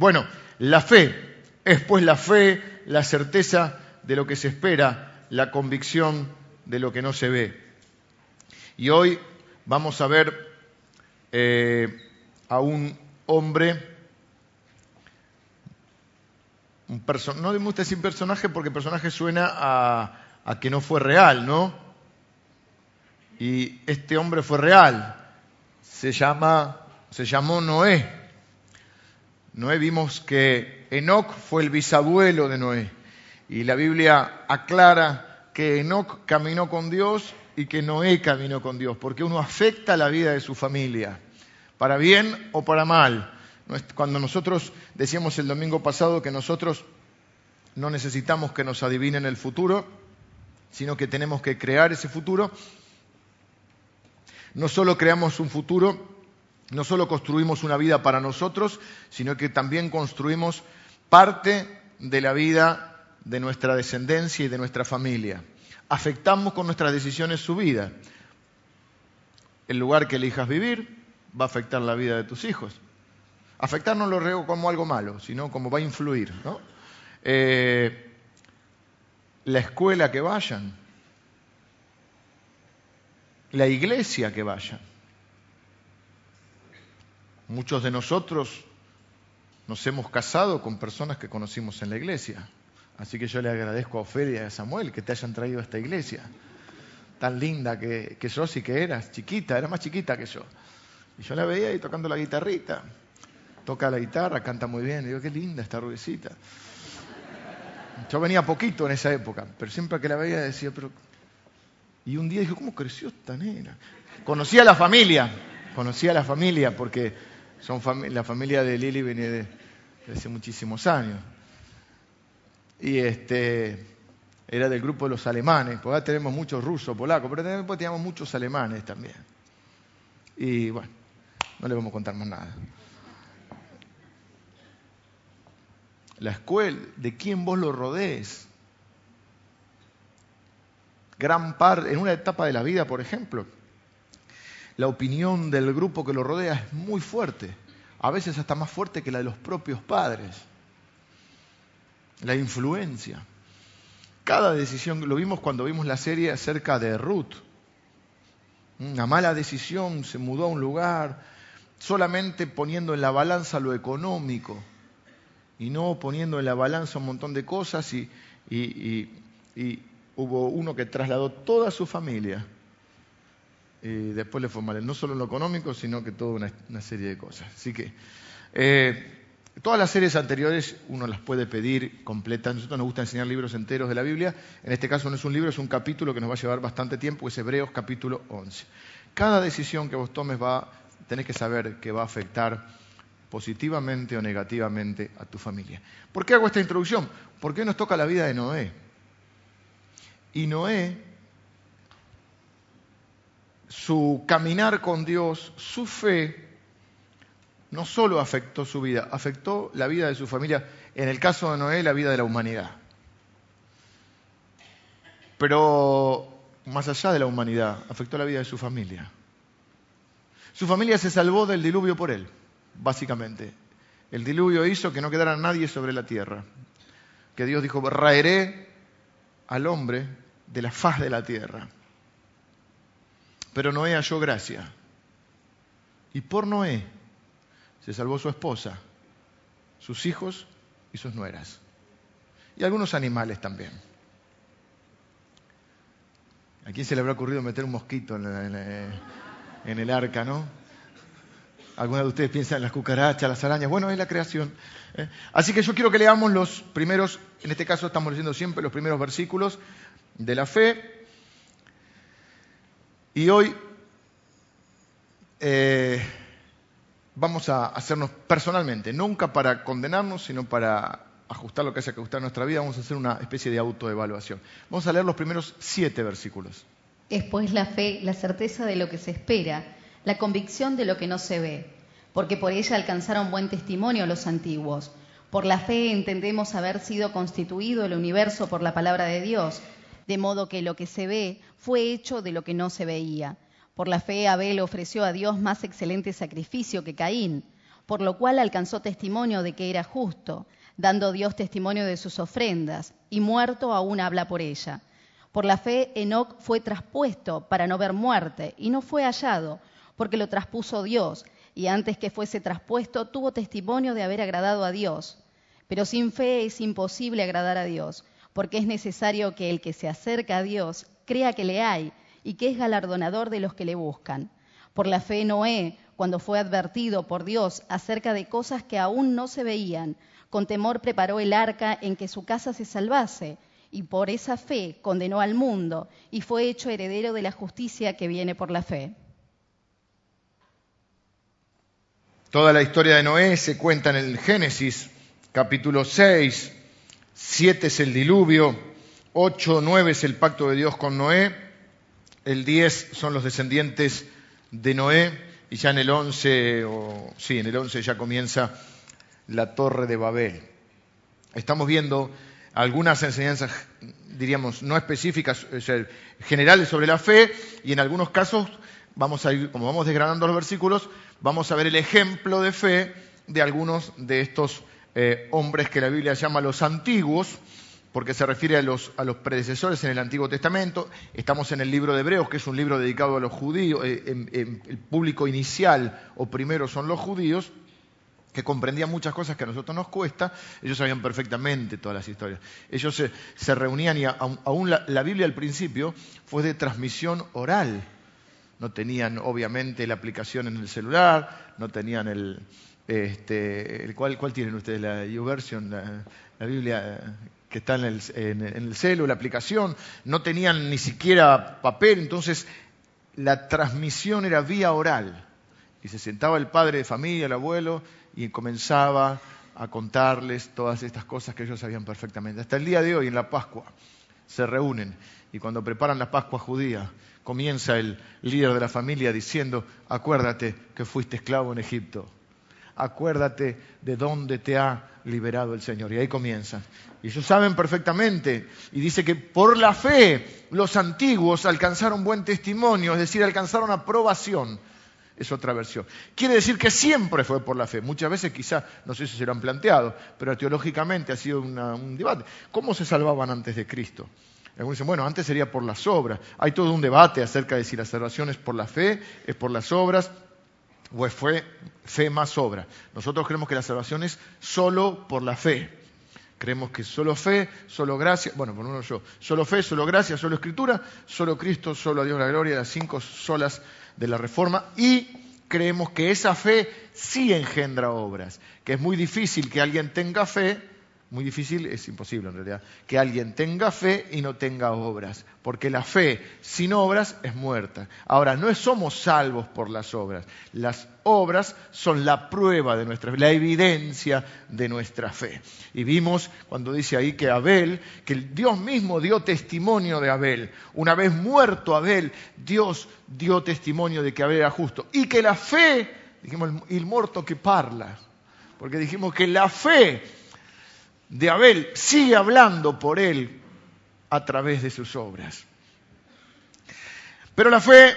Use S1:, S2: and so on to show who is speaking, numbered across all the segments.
S1: Bueno, la fe es pues la fe, la certeza de lo que se espera, la convicción de lo que no se ve. Y hoy vamos a ver eh, a un hombre, un no me gusta decir personaje porque personaje suena a, a que no fue real, ¿no? Y este hombre fue real, se, llama, se llamó Noé. Noé vimos que Enoch fue el bisabuelo de Noé. Y la Biblia aclara que Enoch caminó con Dios y que Noé caminó con Dios, porque uno afecta la vida de su familia, para bien o para mal. Cuando nosotros decíamos el domingo pasado que nosotros no necesitamos que nos adivinen el futuro, sino que tenemos que crear ese futuro, no solo creamos un futuro, no solo construimos una vida para nosotros, sino que también construimos parte de la vida de nuestra descendencia y de nuestra familia afectamos con nuestras decisiones su vida. El lugar que elijas vivir va a afectar la vida de tus hijos. Afectar no lo reo como algo malo, sino como va a influir. Eh, la escuela que vayan, la iglesia que vayan. Muchos de nosotros nos hemos casado con personas que conocimos en la iglesia. Así que yo le agradezco a Ofelia y a Samuel que te hayan traído a esta iglesia. Tan linda que, que sos y que eras, chiquita, era más chiquita que yo. Y yo la veía ahí tocando la guitarrita. Toca la guitarra, canta muy bien. Y digo, qué linda esta rubicita. Yo venía poquito en esa época, pero siempre que la veía decía, pero... Y un día dije, ¿cómo creció esta nena? Conocí a la familia, conocí a la familia, porque son la familia de Lili venía de hace muchísimos años y este, era del grupo de los alemanes, porque ahora tenemos muchos rusos, polacos, pero también teníamos muchos alemanes también. Y bueno, no le vamos a contar más nada. La escuela, de quién vos lo rodees. Gran parte, en una etapa de la vida, por ejemplo, la opinión del grupo que lo rodea es muy fuerte, a veces hasta más fuerte que la de los propios padres la influencia. Cada decisión, lo vimos cuando vimos la serie acerca de Ruth. Una mala decisión, se mudó a un lugar solamente poniendo en la balanza lo económico y no poniendo en la balanza un montón de cosas y, hubo uno que trasladó toda su familia y después le fue no solo en lo económico, sino que toda una, serie de cosas. Así que eh, Todas las series anteriores uno las puede pedir completas. Nosotros nos gusta enseñar libros enteros de la Biblia. En este caso no es un libro, es un capítulo que nos va a llevar bastante tiempo, es Hebreos capítulo 11. Cada decisión que vos tomes va, tenés que saber que va a afectar positivamente o negativamente a tu familia. ¿Por qué hago esta introducción? Porque hoy nos toca la vida de Noé. Y Noé, su caminar con Dios, su fe, no solo afectó su vida, afectó la vida de su familia, en el caso de Noé, la vida de la humanidad. Pero más allá de la humanidad, afectó la vida de su familia. Su familia se salvó del diluvio por él, básicamente. El diluvio hizo que no quedara nadie sobre la tierra. Que Dios dijo, raeré al hombre de la faz de la tierra. Pero Noé halló gracia. Y por Noé se salvó su esposa, sus hijos y sus nueras. Y algunos animales también. ¿A quién se le habrá ocurrido meter un mosquito en, el arca, no? Algunos de ustedes piensan en las cucarachas, las arañas. Bueno, es la creación. ¿eh? Así que yo quiero que leamos los primeros, en este caso estamos leyendo siempre los primeros versículos de la fe. Y hoy eh, vamos a hacernos personalmente, nunca para condenarnos, sino para ajustar lo que haya que ajustar en nuestra vida, vamos a hacer una especie de autoevaluación. Vamos a leer los primeros siete versículos.
S2: Es pues la fe, la certeza de lo que se espera, la convicción de lo que no se ve, porque por ella alcanzaron buen testimonio los antiguos. Por la fe entendemos haber sido constituido el universo por la palabra de Dios, de modo que lo que se ve fue hecho de lo que no se veía por la fe Abel ofreció a Dios más excelente sacrificio que Caín, por lo cual alcanzó testimonio de que era justo, dando Dios testimonio de sus ofrendas, y muerto aún habla por ella. Por la fe, Enoc fue traspuesto para no ver muerte, y no fue hallado, porque lo traspuso Dios, y antes que fuese traspuesto tuvo testimonio de haber agradado a Dios. Pero sin fe es imposible agradar a Dios, porque es necesario que el que se acerca a Dios crea que le hay y que es galardonador de los que le buscan. Por la fe Noé, cuando fue advertido por Dios acerca de cosas que aún no se veían, con temor preparó el arca en que su casa se salvase, y por esa fe condenó al mundo y fue hecho heredero de la justicia que viene por la fe.
S1: Toda la historia de Noé se cuenta en el Génesis, capítulo 6, 7 es el diluvio, 8, 9 es el pacto de Dios con Noé, el 10 son los descendientes de Noé, y ya en el 11, o, sí, en el 11 ya comienza la torre de Babel. Estamos viendo algunas enseñanzas, diríamos, no específicas, generales sobre la fe, y en algunos casos vamos a ir, como vamos desgranando los versículos, vamos a ver el ejemplo de fe de algunos de estos eh, hombres que la Biblia llama los antiguos, porque se refiere a los, predecesores en el Antiguo Testamento. Estamos en el libro de Hebreos, que es un libro dedicado a los judíos, eh, el público inicial o primero son los judíos, que comprendían muchas cosas que a nosotros nos cuesta, ellos sabían perfectamente todas las historias. Ellos se, reunían y aún la, Biblia al principio fue de transmisión oral. No tenían obviamente la aplicación en el celular, no tenían el... Este, ¿cuál, tienen ustedes? La YouVersion, la, la Biblia que está en el, en, el celu, la aplicación, no tenían ni siquiera papel, entonces la transmisión era vía oral. Y se sentaba el padre de familia, el abuelo, y comenzaba a contarles todas estas cosas que ellos sabían perfectamente. Hasta el día de hoy, en la Pascua, se reúnen y cuando preparan la Pascua judía, comienza el líder de la familia diciendo, acuérdate que fuiste esclavo en Egipto, acuérdate de dónde te ha liberado el Señor. Y ahí comienzan. Y ellos saben perfectamente, y dice que por la fe los antiguos alcanzaron buen testimonio, es decir, alcanzaron aprobación es otra versión. Quiere decir que siempre fue por la fe. Muchas veces quizá, no sé si se lo han planteado, pero teológicamente ha sido un debate. ¿Cómo se salvaban antes de Cristo? Algunos dicen, bueno, antes sería por las obras. Hay todo un debate acerca de si la salvación es por la fe, es por las obras, o fue fe más obra. Nosotros creemos que la salvación es solo por la fe. Creemos que solo fe, solo gracia, bueno, por uno yo, solo fe, solo gracia, solo escritura, solo Cristo, solo a Dios la gloria, las cinco solas de la Reforma y creemos que esa fe sí engendra obras, que es muy difícil que alguien tenga fe muy difícil, es imposible en realidad, que alguien tenga fe y no tenga obras, porque la fe sin obras es muerta. Ahora, no somos salvos por las obras, las obras son la prueba de nuestra fe, la evidencia de nuestra fe. Y vimos cuando dice ahí que Abel, que Dios mismo dio testimonio de Abel. Una vez muerto Abel, Dios dio testimonio de que Abel era justo. Y que la fe, dijimos, el muerto que parla, porque dijimos que la fe de Abel sigue hablando por él a través de sus obras. Pero la fe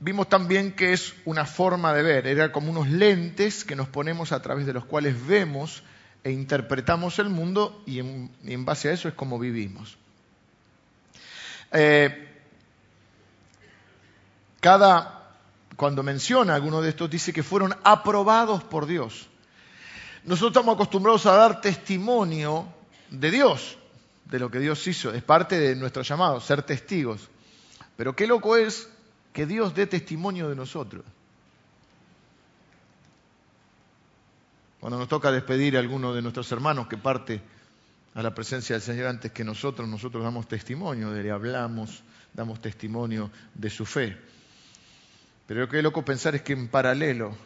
S1: vimos también que es una forma de ver, era como unos lentes que nos ponemos a través de los cuales vemos e interpretamos el mundo y en, base a eso es como vivimos. Eh, cada, cuando menciona alguno de estos, dice que fueron aprobados por Dios. Nosotros estamos acostumbrados a dar testimonio de Dios, de lo que Dios hizo. Es parte de nuestro llamado, ser testigos. Pero qué loco es que Dios dé testimonio de nosotros. Cuando nos toca despedir a alguno de nuestros hermanos que parte a la presencia del Señor antes que nosotros, nosotros damos testimonio de él, hablamos, damos testimonio de su fe. Pero qué loco pensar es que en paralelo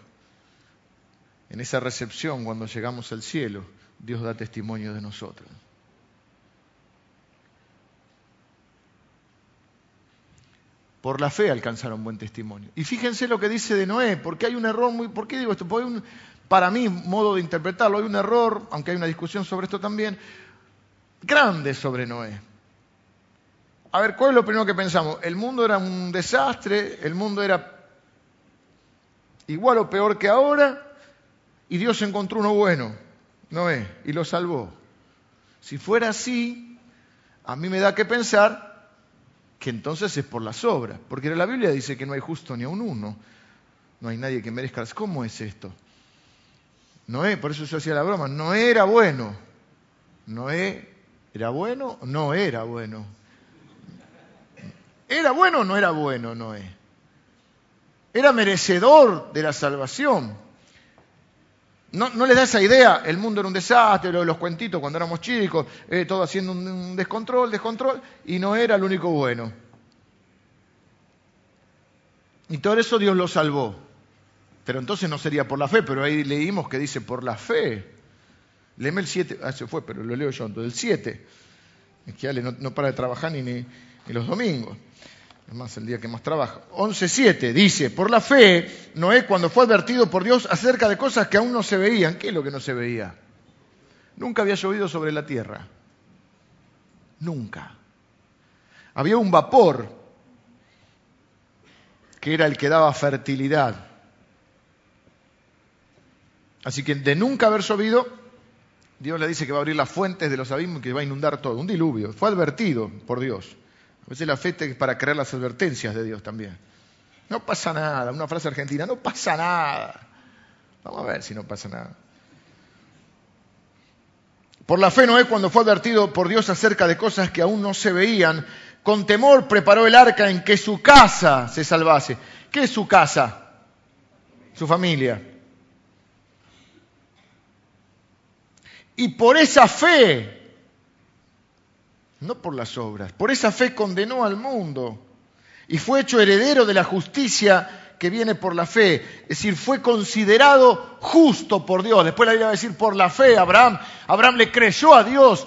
S1: en esa recepción cuando llegamos al cielo, Dios da testimonio de nosotros. Por la fe alcanzaron buen testimonio. Y fíjense lo que dice de Noé, porque hay un error muy... ¿Por qué digo esto? Porque hay un, para mí, modo de interpretarlo, hay un error, aunque hay una discusión sobre esto también, grande sobre Noé. A ver, ¿cuál es lo primero que pensamos? El mundo era un desastre, el mundo era igual o peor que ahora, y Dios encontró uno bueno, Noé, y lo salvó. Si fuera así, a mí me da que pensar que entonces es por las obras, porque la Biblia dice que no hay justo ni a un uno, no hay nadie que merezca. ¿Cómo es esto? Noé, por eso yo hacía la broma, no era bueno. Noé era bueno, no era bueno. ¿Era bueno o no era bueno Noé? Era merecedor de la salvación. No, no les da esa idea, el mundo era un desastre, los cuentitos cuando éramos chicos, eh, todo haciendo un, descontrol, descontrol, y no era el único bueno. Y todo eso Dios lo salvó. Pero entonces no sería por la fe, pero ahí leímos que dice por la fe. Léeme el 7, ah, se fue, pero lo leo yo, entonces el 7. Es que Ale no, para de trabajar ni, ni, los domingos. Es más, el día que más trabaja. 11.7 dice, por la fe, Noé cuando fue advertido por Dios acerca de cosas que aún no se veían. ¿Qué es lo que no se veía? Nunca había llovido sobre la tierra. Nunca. Había un vapor que era el que daba fertilidad Así que de nunca haber llovido, Dios le dice que va a abrir las fuentes de los abismos y que va a inundar todo. Un diluvio. Fue advertido por Dios. A veces la fe es para creer las advertencias de Dios también. No pasa nada. Una frase argentina, no pasa nada. Vamos a ver si no pasa nada. Por la fe Noé, cuando fue advertido por Dios acerca de cosas que aún no se veían, con temor preparó el arca en que su casa se salvase. ¿Qué es su casa? Su familia. Y por esa fe, no por las obras, por esa fe condenó al mundo y fue hecho heredero de la justicia que viene por la fe. Es decir, fue considerado justo por Dios. Después la Biblia va a decir por la fe, Abraham, Abraham le creyó a Dios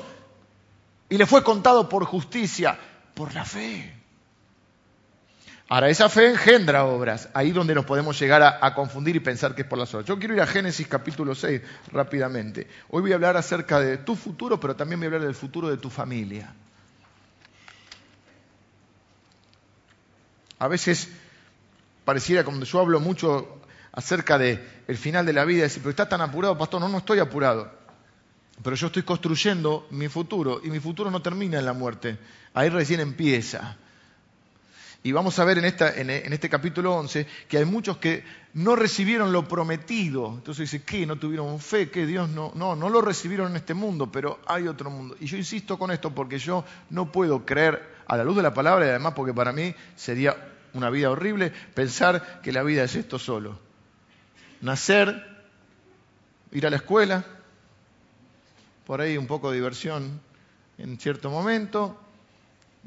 S1: y le fue contado por justicia, por la fe. Ahora, esa fe engendra obras, ahí donde nos podemos llegar a, confundir y pensar que es por las obras. Yo quiero ir a Génesis capítulo 6 rápidamente. Hoy voy a hablar acerca de tu futuro, pero también voy a hablar del futuro de tu familia. A veces pareciera, como yo hablo mucho acerca del el final de la vida, decir, pero está tan apurado, pastor, no, no estoy apurado. Pero yo estoy construyendo mi futuro y mi futuro no termina en la muerte, ahí recién empieza. Y vamos a ver en, este capítulo 11 que hay muchos que no recibieron lo prometido. Entonces dice, ¿qué? ¿No tuvieron fe? ¿Qué? Dios no, no, no lo recibieron en este mundo, pero hay otro mundo. Y yo insisto con esto porque yo no puedo creer a la luz de la palabra y además porque para mí sería una vida horrible pensar que la vida es esto solo. Nacer, ir a la escuela, por ahí un poco de diversión en cierto momento,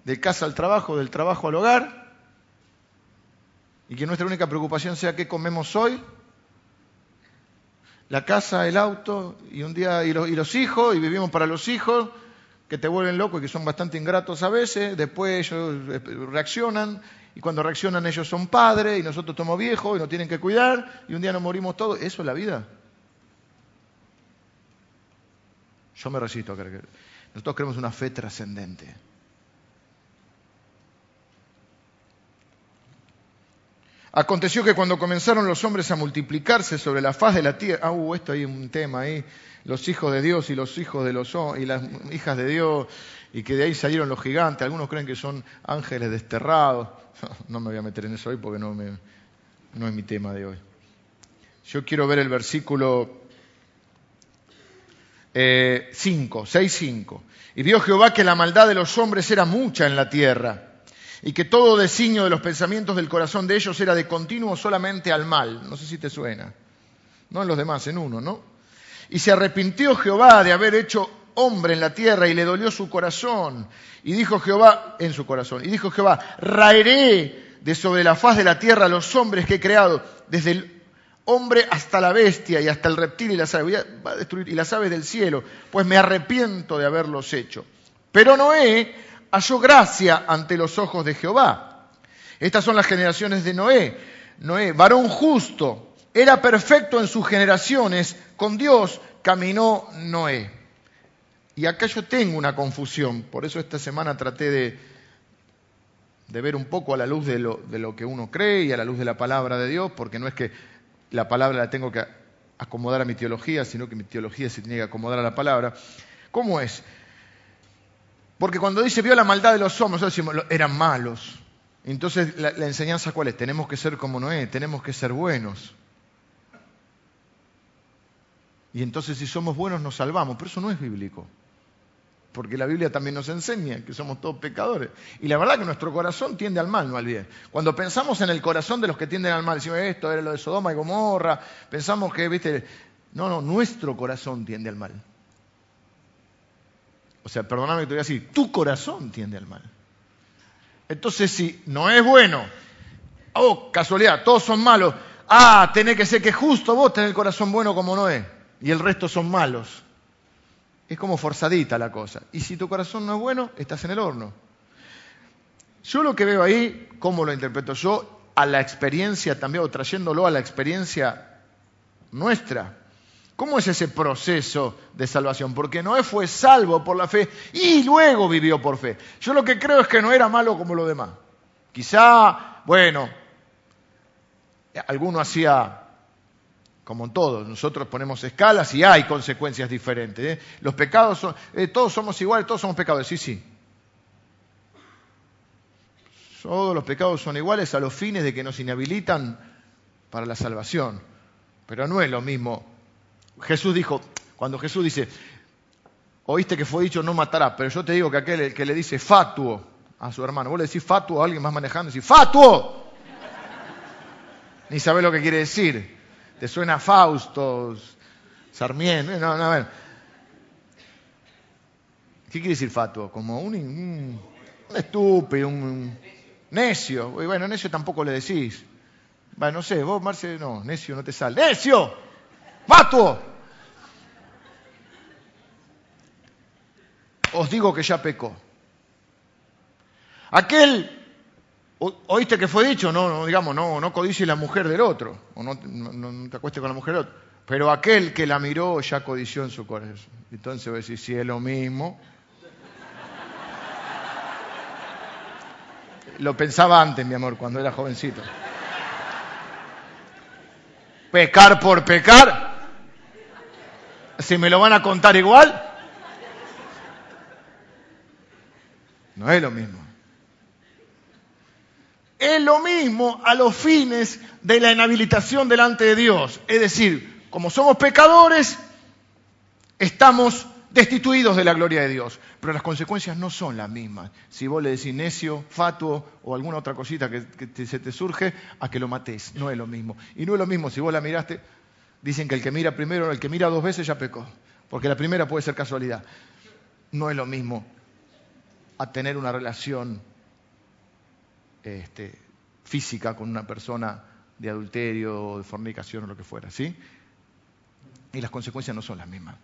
S1: de casa al trabajo, del trabajo al hogar, y que nuestra única preocupación sea qué comemos hoy, la casa, el auto y un día y los, hijos y vivimos para los hijos que te vuelven loco y que son bastante ingratos a veces, después ellos eh, reaccionan y cuando reaccionan ellos son padres y nosotros somos viejos y nos tienen que cuidar y un día nos morimos todos, eso es la vida. Yo me resisto a que nosotros queremos una fe trascendente. Aconteció que cuando comenzaron los hombres a multiplicarse sobre la faz de la tierra, ah, uh, esto hay un tema ahí, los hijos de Dios y los hijos de los y las hijas de Dios, y que de ahí salieron los gigantes, algunos creen que son ángeles desterrados, no me voy a meter en eso hoy porque no, no es mi tema de hoy. Yo quiero ver el versículo 5, eh, 6, 5. Y vio Jehová que la maldad de los hombres era mucha en la tierra y que todo designio de los pensamientos del corazón de ellos era de continuo solamente al mal. No sé si te suena. No en los demás, en uno, ¿no? Y se arrepintió Jehová de haber hecho hombre en la tierra y le dolió su corazón. Y dijo Jehová en su corazón, y dijo Jehová, raeré de sobre la faz de la tierra a los hombres que he creado, desde el hombre hasta la bestia y hasta el reptil y las aves, y las aves del cielo, pues me arrepiento de haberlos hecho. Pero Noé halló gracia ante los ojos de Jehová. Estas son las generaciones de Noé. Noé, varón justo, era perfecto en sus generaciones, con Dios caminó Noé. Y acá yo tengo una confusión, por eso esta semana traté de, de ver un poco a la luz de lo, de lo que uno cree y a la luz de la palabra de Dios, porque no es que la palabra la tengo que acomodar a mi teología, sino que mi teología se tiene que acomodar a la palabra. ¿Cómo es? Porque cuando dice vio la maldad de los hombres, decimos, eran malos. Entonces, la, enseñanza cuál es? Tenemos que ser como Noé, tenemos que ser buenos. Y entonces si somos buenos nos salvamos, pero eso no es bíblico. Porque la Biblia también nos enseña que somos todos pecadores. Y la verdad que nuestro corazón tiende al mal, no al bien. Cuando pensamos en el corazón de los que tienden al mal, decimos esto era lo de Sodoma y Gomorra, pensamos que, viste, no, no, nuestro corazón tiende al mal. O sea, perdóname que te voy a decir, tu corazón tiende al mal. Entonces, si no es bueno, oh, casualidad, todos son malos, ah, tenés que ser que justo vos tenés el corazón bueno como no es, y el resto son malos es como forzadita la cosa. Y si tu corazón no es bueno, estás en el horno. Yo lo que veo ahí, ¿cómo lo interpreto yo? A la experiencia también, o trayéndolo a la experiencia nuestra. ¿Cómo es ese proceso de salvación? Porque Noé fue salvo por la fe y luego vivió por fe. Yo lo que creo es que no era malo como lo demás. Quizá, bueno, alguno hacía como en todo, nosotros ponemos escalas y hay consecuencias diferentes. ¿eh? Los pecados son, eh, todos somos iguales, todos somos pecadores, sí, sí. Todos los pecados son iguales a los fines de que nos inhabilitan para la salvación. Pero no es lo mismo. Jesús dijo, cuando Jesús dice, oíste que fue dicho no matará, pero yo te digo que aquel que le dice fatuo a su hermano, vos le decís fatuo a alguien más manejando, y decís fatuo. Ni sabés lo que quiere decir te suena Fausto, Sarmiento, no, no, a ver. ¿Qué quiere decir fatuo? Como un, un, estúpido, un, necio. bueno, necio tampoco le decís. Bueno, no sé, vos, Marce, no, necio no te sale. ¡Necio! ¡Fatuo! Os digo que ya pecó. Aquel ¿Oíste que fue dicho? No, no digamos, no, no codicie la mujer del otro, o no, te acuestes con la mujer del otro. Pero aquel que la miró ya codició en su corazón. Entonces voy a decir, si es lo mismo. Lo pensaba antes, mi amor, cuando era jovencito. Pecar por pecar. Si me lo van a contar igual. No es lo mismo es lo mismo a los fines de la inhabilitación delante de Dios. Es decir, como somos pecadores, estamos destituidos de la gloria de Dios. Pero las consecuencias no son las mismas. Si vos le decís necio, fatuo o alguna otra cosita que, se te surge, a que lo mates. No es lo mismo. Y no es lo mismo si vos la miraste. Dicen que el que mira primero, el que mira dos veces ya pecó. Porque la primera puede ser casualidad. No es lo mismo a tener una relación este, física con una persona de adulterio, de fornicación o lo que fuera, ¿sí? Y las consecuencias no son las mismas.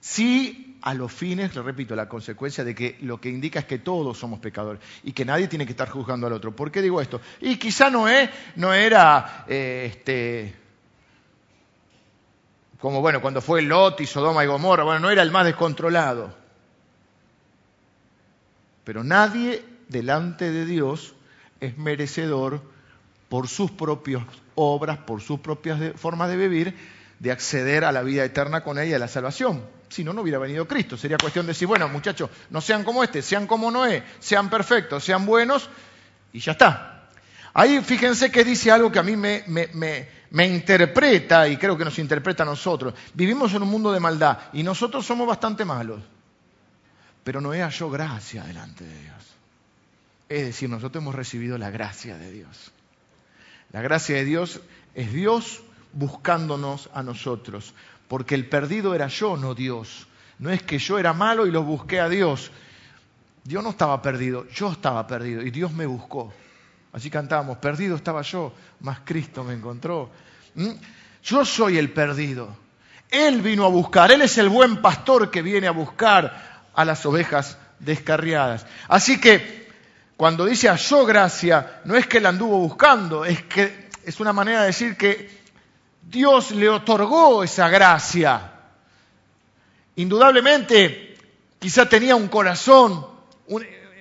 S1: Sí, a los fines, le repito, la consecuencia de que lo que indica es que todos somos pecadores y que nadie tiene que estar juzgando al otro. ¿Por qué digo esto? Y quizá Noé no era, eh, este, como bueno, cuando fue Lot y Sodoma y Gomorra, bueno, no era el más descontrolado. Pero nadie delante de Dios es merecedor por sus propias obras, por sus propias formas de vivir, de acceder a la vida eterna con ella y a la salvación. Si no, no hubiera venido Cristo. Sería cuestión de decir, bueno, muchachos, no sean como este, sean como Noé, sean perfectos, sean buenos, y ya está. Ahí fíjense que dice algo que a mí me, me interpreta, y creo que nos interpreta a nosotros. Vivimos en un mundo de maldad, y nosotros somos bastante malos. Pero Noé halló gracia delante de Dios. Es decir, nosotros hemos recibido la gracia de Dios. La gracia de Dios es Dios buscándonos a nosotros, porque el perdido era yo, no Dios. No es que yo era malo y lo busqué a Dios. Dios no estaba perdido, yo estaba perdido y Dios me buscó. Así cantábamos, perdido estaba yo, mas Cristo me encontró. ¿Mm? Yo soy el perdido. Él vino a buscar, Él es el buen pastor que viene a buscar a las ovejas descarriadas. Así que cuando dice halló gracia, no es que la anduvo buscando, es que es una manera de decir que Dios le otorgó esa gracia. Indudablemente, quizá tenía un corazón,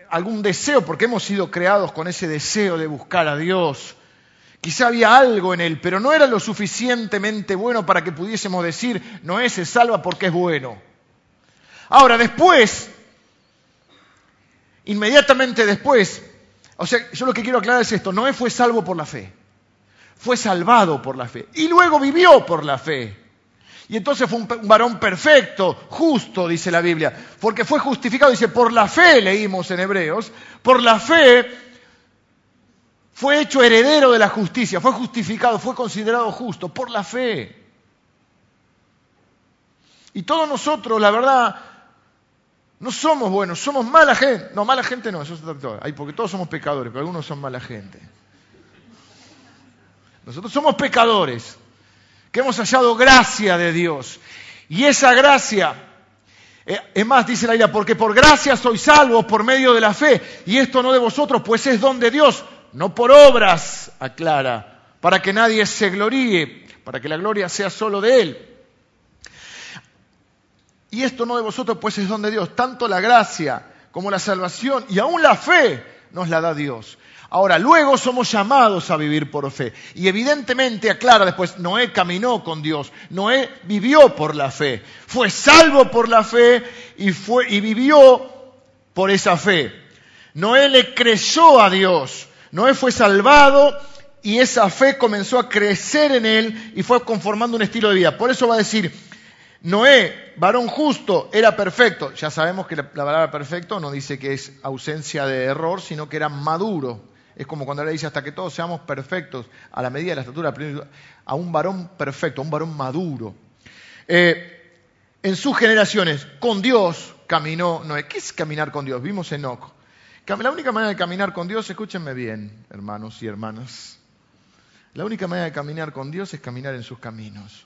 S1: algún deseo, porque hemos sido creados con ese deseo de buscar a Dios. Quizá había algo en él, pero no era lo suficientemente bueno para que pudiésemos decir, Noé se salva porque es bueno. Ahora, después, inmediatamente después, o sea, yo lo que quiero aclarar es esto, Noé fue salvo por la fe, fue salvado por la fe y luego vivió por la fe. Y entonces fue un, varón perfecto, justo, dice la Biblia, porque fue justificado, dice, por la fe, leímos en Hebreos, por la fe fue hecho heredero de la justicia, fue justificado, fue considerado justo, por la fe. Y todos nosotros, la verdad, no somos buenos, somos mala gente. No, mala gente no, eso es todo. porque todos somos pecadores, pero algunos son mala gente. Nosotros somos pecadores que hemos hallado gracia de Dios. Y esa gracia, eh, es más, dice la Biblia, porque por gracia sois salvos por medio de la fe, y esto no de vosotros, pues es don de Dios, no por obras, aclara, para que nadie se gloríe, para que la gloria sea solo de Él. Y esto no de vosotros, pues es don de Dios, tanto la gracia como la salvación y aún la fe nos la da Dios. Ahora, luego somos llamados a vivir por fe. Y evidentemente aclara después, Noé caminó con Dios, Noé vivió por la fe, fue salvo por la fe y, fue, y vivió por esa fe. Noé le creyó a Dios, Noé fue salvado y esa fe comenzó a crecer en él y fue conformando un estilo de vida. Por eso va a decir, Noé, varón justo, era perfecto. Ya sabemos que la, palabra perfecto no dice que es ausencia de error, sino que era maduro. Es como cuando le dice hasta que todos seamos perfectos a la medida de la estatura, a un varón perfecto, a un varón maduro. Eh, en sus generaciones, con Dios caminó Noé. ¿Qué es caminar con Dios? Vimos Enoch. La única manera de caminar con Dios, escúchenme bien, hermanos y hermanas. La única manera de caminar con Dios es caminar en sus caminos.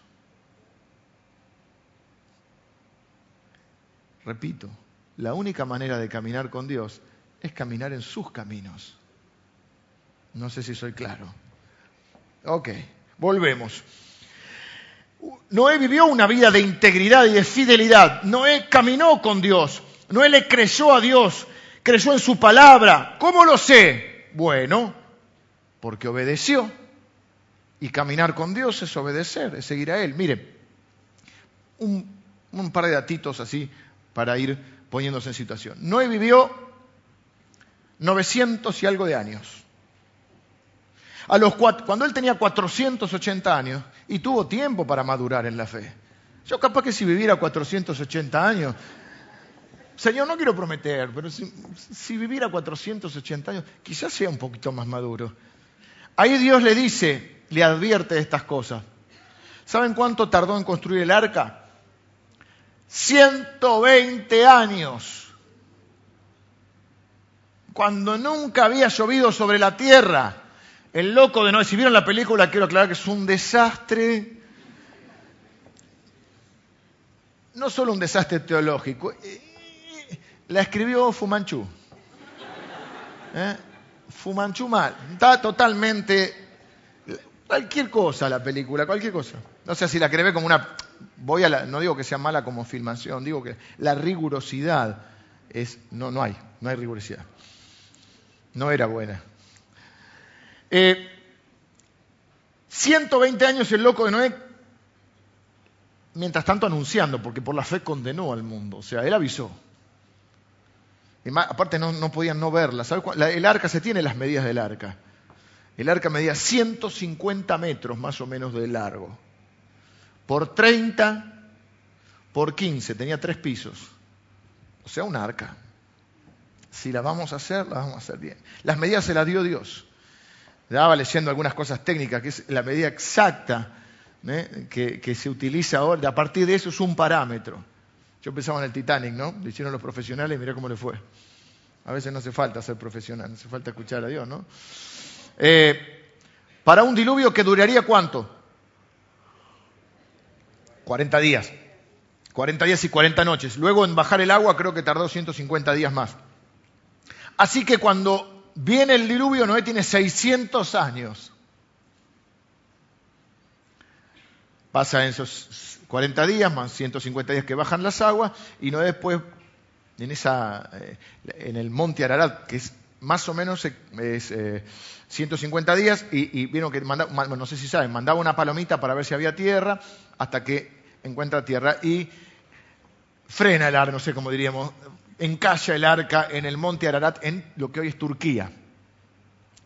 S1: Repito, la única manera de caminar con Dios es caminar en sus caminos. No sé si soy claro. Ok, volvemos. Noé vivió una vida de integridad y de fidelidad. Noé caminó con Dios. Noé le creyó a Dios, creyó en su palabra. ¿Cómo lo sé? Bueno, porque obedeció. Y caminar con Dios es obedecer, es seguir a Él. Mire, un, un par de datitos así para ir poniéndose en situación. Noé vivió 900 y algo de años cuando él tenía 480 años y tuvo tiempo para madurar en la fe. Yo capaz que si viviera 480 años, Señor, no quiero prometer, pero si, viviera 480 años, quizás sea un poquito más maduro. Ahí Dios le dice, le advierte estas cosas. ¿Saben cuánto tardó en construir el arca? 120 años. Cuando nunca había llovido sobre la tierra. El loco de Noé, si vieron la película, quiero aclarar que es un desastre. No solo un desastre teológico, eh, la escribió Fumanchu. ¿Eh? Fumanchu mal. Está totalmente. Cualquier cosa la película, cualquier cosa. No sé si la cree como una. Voy a no digo que sea mala como filmación, digo que la rigurosidad es. No, no hay, no hay rigurosidad. No era buena. 120 eh, años el loco de Noé, mientras tanto anunciando, porque por la fe condenó al mundo, o sea, él avisó. aparte no, podían no verla. el arca se tiene las medidas del arca. El arca medía 150 metros más o menos de largo, por 30, por 15, tenía tres pisos. O sea, un arca. Si la vamos a hacer, la vamos a hacer bien. Las medidas se las dio Dios. Estaba leyendo algunas cosas técnicas, que es la medida exacta ¿eh? que, se utiliza ahora. A partir de eso es un parámetro. Yo pensaba en el Titanic, ¿no? Lo hicieron los profesionales mirá cómo le fue. A veces no hace falta ser profesional, no hace falta escuchar a Dios, ¿no? Eh, para un diluvio que duraría cuánto? 40 días. 40 días y 40 noches. Luego en bajar el agua creo que tardó 150 días más. Así que cuando Viene el diluvio, Noé tiene 600 años. Pasa esos 40 días, más 150 días que bajan las aguas, y Noé después, en, esa, eh, en el monte Ararat, que es más o menos es 150 días y, vieron que, no sé si saben, mandaba una palomita para ver si había tierra hasta que encuentra tierra y frena el arca, no sé cómo diríamos, encalla el arca en el monte Ararat, en lo que hoy es Turquía.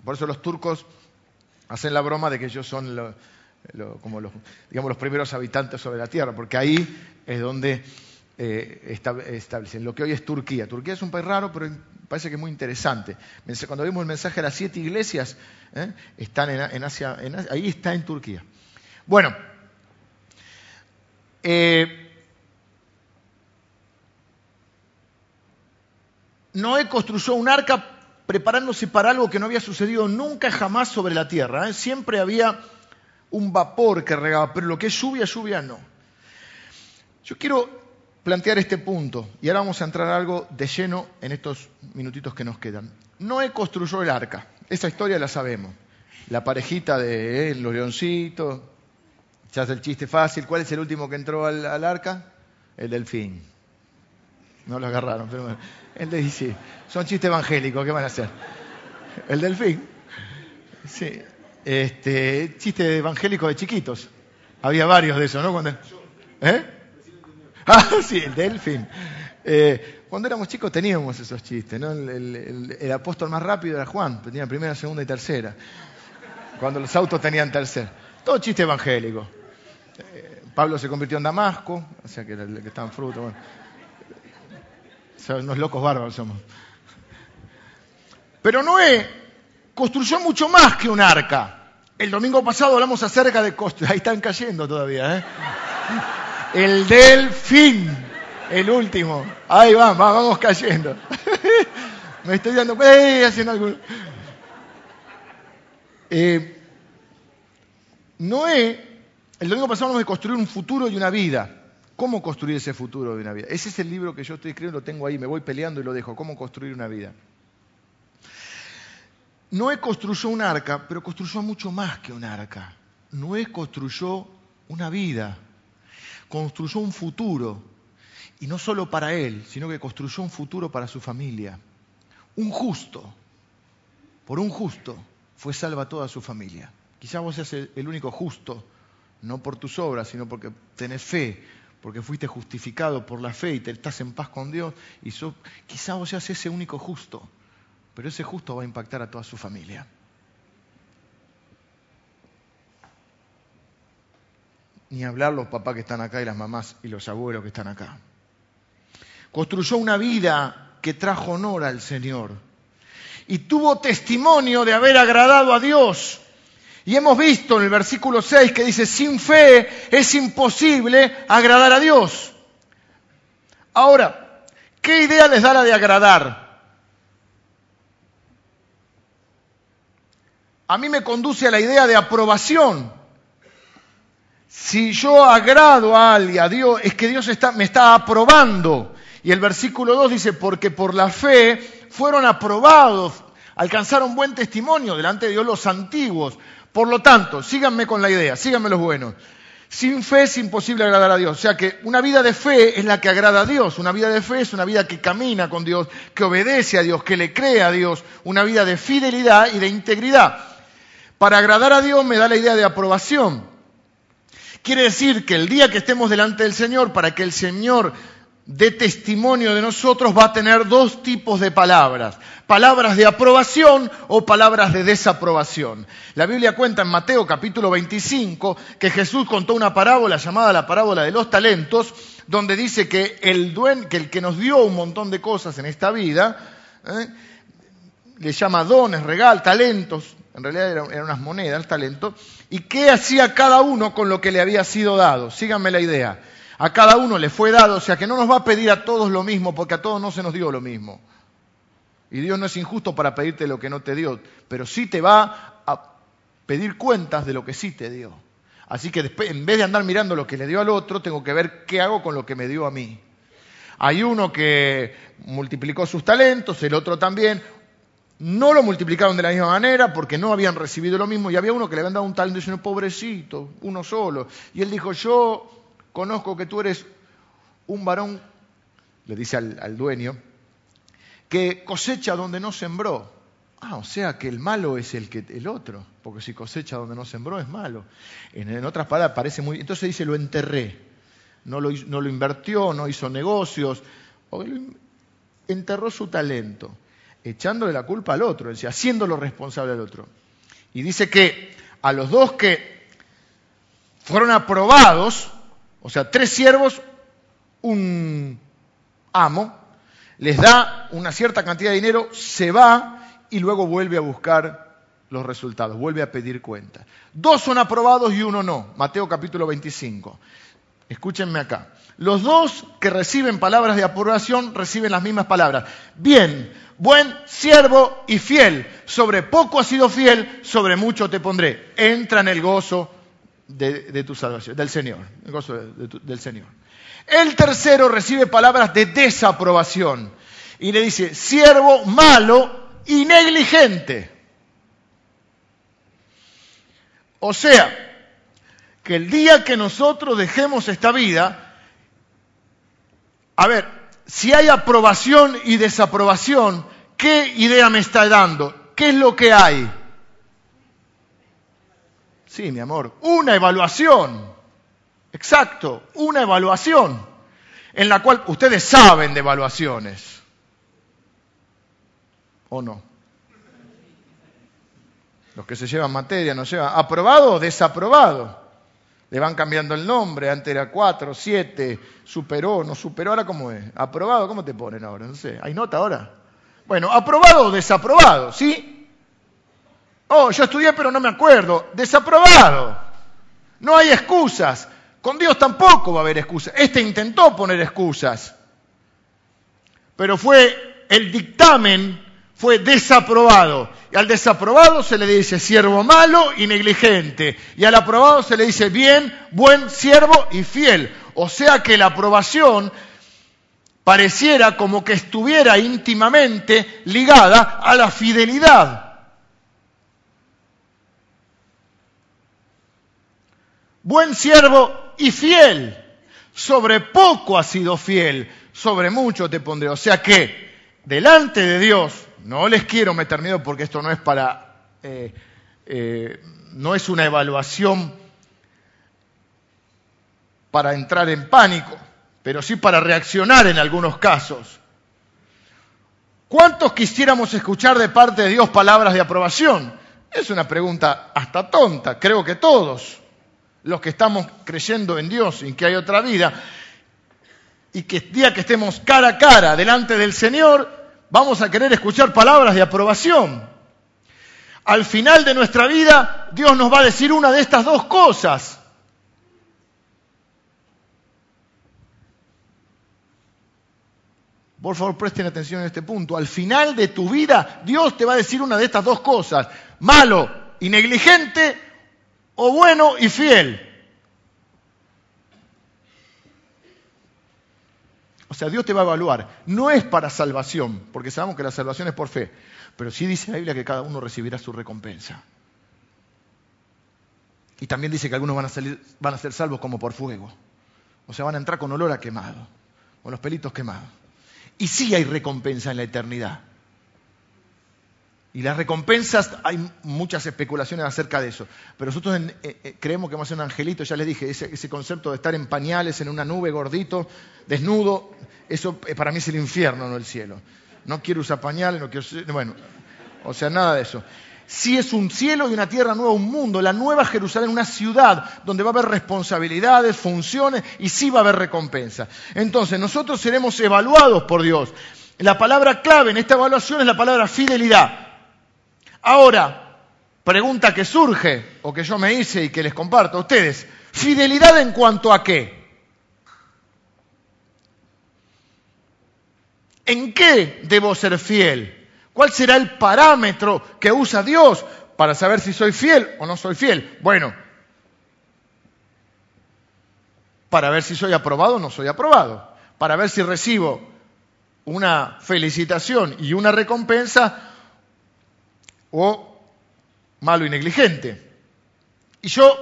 S1: Por eso los turcos hacen la broma de que ellos son como los, digamos, los primeros habitantes sobre la tierra, porque ahí es donde eh, establecen lo que hoy es Turquía. Turquía es un país raro, pero parece que es muy interesante. Cuando vimos el mensaje de las siete iglesias, ¿eh? están en, Asia, ahí está en Turquía. Bueno, eh, Noé construyó un arca preparándose para algo que no había sucedido nunca jamás sobre la tierra. ¿eh? Siempre había un vapor que regaba, pero lo que es lluvia, lluvia no. Yo quiero plantear este punto y ahora vamos a entrar algo de lleno en estos minutitos que nos quedan. Noé construyó el arca, esa historia la sabemos. La parejita de eh, los leoncitos, ya hace el chiste fácil. ¿Cuál es el último que entró al arca? El delfín. No lo agarraron, pero bueno. El de sí. Son chistes evangélicos, ¿qué van a hacer? El delfín. Sí. Este, chiste evangélico de chiquitos. Había varios de esos, ¿no? Cuando... ¿Eh? Ah, sí, el delfín. Eh, cuando éramos chicos teníamos esos chistes, ¿no? El, apóstol más rápido era Juan, tenía primera, segunda y tercera. Cuando los autos tenían tercera. Todo chiste evangélico. Eh, Pablo se convirtió en Damasco, o sea que, que está en fruto. Bueno. Son unos locos bárbaros somos. Pero Noé construyó mucho más que un arca. El domingo pasado hablamos acerca de Ahí están cayendo todavía, ¿eh? El delfín, el último. Ahí va, vamos cayendo. Me estoy dando cuenta, haciendo algo. Eh, Noé, el domingo pasado hablamos de construir un futuro y una vida. ¿Cómo construir ese futuro de una vida? Ese es el libro que yo estoy escribiendo, lo tengo ahí, me voy peleando y lo dejo. ¿Cómo construir una vida? Noé construyó un arca, pero construyó mucho más que un arca. Noé construyó una vida, construyó un futuro, y no solo para él, sino que construyó un futuro para su familia. Un justo, por un justo, fue salva toda su familia. Quizá vos seas el único justo, no por tus obras, sino porque tenés fe, porque fuiste justificado por la fe y te estás en paz con Dios, y quizá vos seas ese único justo, pero ese justo va a impactar a toda su familia. Ni hablar los papás que están acá y las mamás y los abuelos que están acá. Construyó una vida que trajo honor al Señor y tuvo testimonio de haber agradado a Dios y hemos visto en el versículo 6 que dice, sin fe es imposible agradar a Dios. Ahora, ¿qué idea les da la de agradar? A mí me conduce a la idea de aprobación. Si yo agrado a alguien, a Dios, es que Dios me está aprobando. Y el versículo 2 dice, porque por la fe fueron aprobados, alcanzaron buen testimonio delante de Dios los antiguos. Por lo tanto, síganme con la idea, síganme los buenos. Sin fe es imposible agradar a Dios. O sea que una vida de fe es la que agrada a Dios. Una vida de fe es una vida que camina con Dios, que obedece a Dios, que le cree a Dios. Una vida de fidelidad y de integridad. Para agradar a Dios me da la idea de aprobación. Quiere decir que el día que estemos delante del Señor, para que el Señor de testimonio de nosotros va a tener dos tipos de palabras, palabras de aprobación o palabras de desaprobación. La Biblia cuenta en Mateo capítulo 25 que Jesús contó una parábola llamada la parábola de los talentos, donde dice que el, que, el que nos dio un montón de cosas en esta vida, ¿eh? le llama dones, regal, talentos, en realidad eran, unas monedas, talento, y qué hacía cada uno con lo que le había sido dado. Síganme la idea a cada uno le fue dado, o sea que no nos va a pedir a todos lo mismo, porque a todos no se nos dio lo mismo. Y Dios no es injusto para pedirte lo que no te dio, pero sí te va a pedir cuentas de lo que sí te dio. Así que en vez de andar mirando lo que le dio al otro, tengo que ver qué hago con lo que me dio a mí. Hay uno que multiplicó sus talentos, el otro también. No lo multiplicaron de la misma manera porque no habían recibido lo mismo. Y había uno que le habían dado un talento y dice, pobrecito, uno solo. Y él dijo, yo conozco que tú eres un varón, le dice al, dueño, que cosecha donde no sembró. Ah, o sea que el malo es el que el otro, porque si cosecha donde no sembró es malo. En, otras palabras parece muy. Entonces dice lo enterré. No lo, no lo invirtió, no hizo negocios, enterró su talento, echándole la culpa al otro, es decir, haciéndolo responsable al otro. Y dice que a los dos que fueron aprobados, o sea, tres siervos, un amo, les da una cierta cantidad de dinero, se va y luego vuelve a buscar los resultados, vuelve a pedir cuenta. Dos son aprobados y uno no. Mateo capítulo 25. Escúchenme acá. Los dos que reciben palabras de aprobación reciben las mismas palabras. Bien, buen siervo y fiel. Sobre poco has sido fiel, sobre mucho te pondré. Entra en el gozo de, tu salvación, del Señor. El gozo del Señor. El tercero recibe palabras de desaprobación y le dice, siervo malo y negligente. O sea, que el día que nosotros dejemos esta vida, a ver, si hay aprobación y desaprobación, ¿qué idea me está dando? ¿Qué es lo que hay? Sí, mi amor, una evaluación. Exacto, una evaluación en la cual ustedes saben de evaluaciones. ¿O no? Los que se llevan materia no llevan. ¿Aprobado o desaprobado? Le van cambiando el nombre, antes era 4, 7, superó, no superó, ahora cómo es. ¿Aprobado? ¿Cómo te ponen ahora? No sé, ¿hay nota ahora? Bueno, ¿aprobado o desaprobado? ¿Sí? Oh, yo estudié pero no me acuerdo. Desaprobado. No hay excusas. Con Dios tampoco va a haber excusas. Este intentó poner excusas. Pero fue el dictamen fue desaprobado. Y al desaprobado se le dice siervo malo y negligente. Y al aprobado se le dice bien, buen siervo y fiel. O sea que la aprobación pareciera como que estuviera íntimamente ligada a la fidelidad. Buen siervo y fiel. Sobre poco has sido fiel, sobre mucho te pondré. O sea que delante de Dios no les quiero meter miedo porque esto no es para, eh, eh, no es una evaluación para entrar en pánico, pero sí para reaccionar en algunos casos. ¿Cuántos quisiéramos escuchar de parte de Dios palabras de aprobación? Es una pregunta hasta tonta, creo que todos los que estamos creyendo en Dios y que hay otra vida, y que el día que estemos cara a cara delante del Señor, vamos a querer escuchar palabras de aprobación. Al final de nuestra vida, Dios nos va a decir una de estas dos cosas. Por favor, presten atención en este punto. Al final de tu vida, Dios te va a decir una de estas dos cosas. Malo y negligente o bueno y fiel. O sea, Dios te va a evaluar. No es para salvación, porque sabemos que la salvación es por fe. Pero sí dice la Biblia que cada uno recibirá su recompensa. Y también dice que algunos van a, salir, van a ser salvos como por fuego. O sea, van a entrar con olor a quemado, con los pelitos quemados. Y sí hay recompensa en la eternidad. Y las recompensas, hay muchas especulaciones acerca de eso. Pero nosotros eh, eh, creemos que vamos a ser un angelito, ya les dije, ese, concepto de estar en pañales, en una nube, gordito, desnudo, eso eh, para mí es el infierno, no el cielo. No quiero usar pañales, no quiero... Bueno, o sea, nada de eso. Sí es un cielo y una tierra nueva, un mundo, la nueva Jerusalén, una ciudad donde va a haber responsabilidades, funciones y sí va a haber recompensa. Entonces, nosotros seremos evaluados por Dios. La palabra clave en esta evaluación es la palabra fidelidad. Ahora, pregunta que surge, o que yo me hice y que les comparto a ustedes, fidelidad en cuanto a qué? ¿En qué debo ser fiel? ¿Cuál será el parámetro que usa Dios para saber si soy fiel o no soy fiel? Bueno, para ver si soy aprobado o no soy aprobado, para ver si recibo una felicitación y una recompensa o malo y negligente. Y yo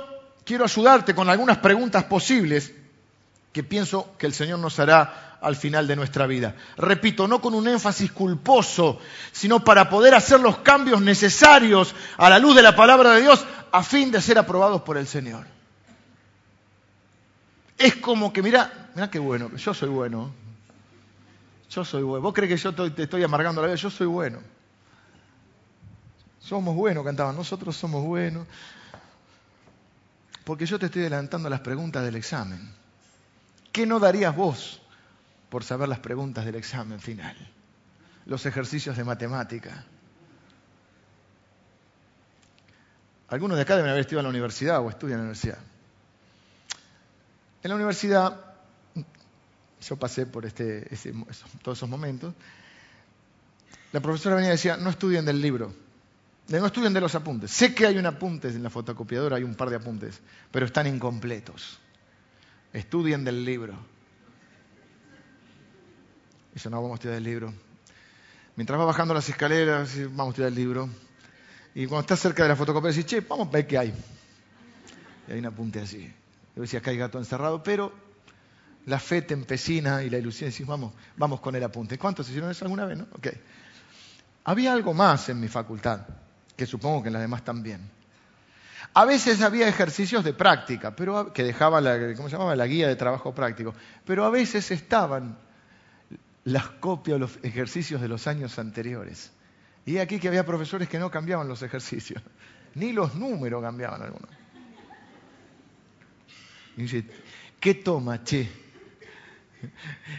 S1: quiero ayudarte con algunas preguntas posibles que pienso que el Señor nos hará al final de nuestra vida. Repito, no con un énfasis culposo, sino para poder hacer los cambios necesarios a la luz de la palabra de Dios a fin de ser aprobados por el Señor. Es como que, mira, mira qué bueno, yo soy bueno. Yo soy bueno. ¿Vos crees que yo te estoy amargando la vida? Yo soy bueno. Somos buenos, cantaban. Nosotros somos buenos. Porque yo te estoy adelantando las preguntas del examen. ¿Qué no darías vos por saber las preguntas del examen final? Los ejercicios de matemática. Algunos de acá deben haber estudiado en la universidad o estudian en la universidad. En la universidad, yo pasé por este, todos esos momentos, la profesora venía y decía, no estudien del libro, no estudien de los apuntes. Sé que hay un apunte en la fotocopiadora, hay un par de apuntes, pero están incompletos. Estudien del libro. Dice, no, vamos a estudiar el libro. Mientras va bajando las escaleras, vamos a estudiar el libro. Y cuando estás cerca de la fotocopiadora, dices, che, vamos a ver qué hay. Y hay un apunte así. Yo decía que hay gato encerrado, pero la fe te y la ilusión, decís, vamos, vamos con el apunte. ¿Cuántos hicieron eso alguna vez? No? Okay. Había algo más en mi facultad, que supongo que en las demás también. A veces había ejercicios de práctica, pero que dejaba la, ¿cómo se llamaba? la guía de trabajo práctico, pero a veces estaban las copias, los ejercicios de los años anteriores. Y aquí que había profesores que no cambiaban los ejercicios, ni los números cambiaban algunos. Y dice, ¿qué toma, che?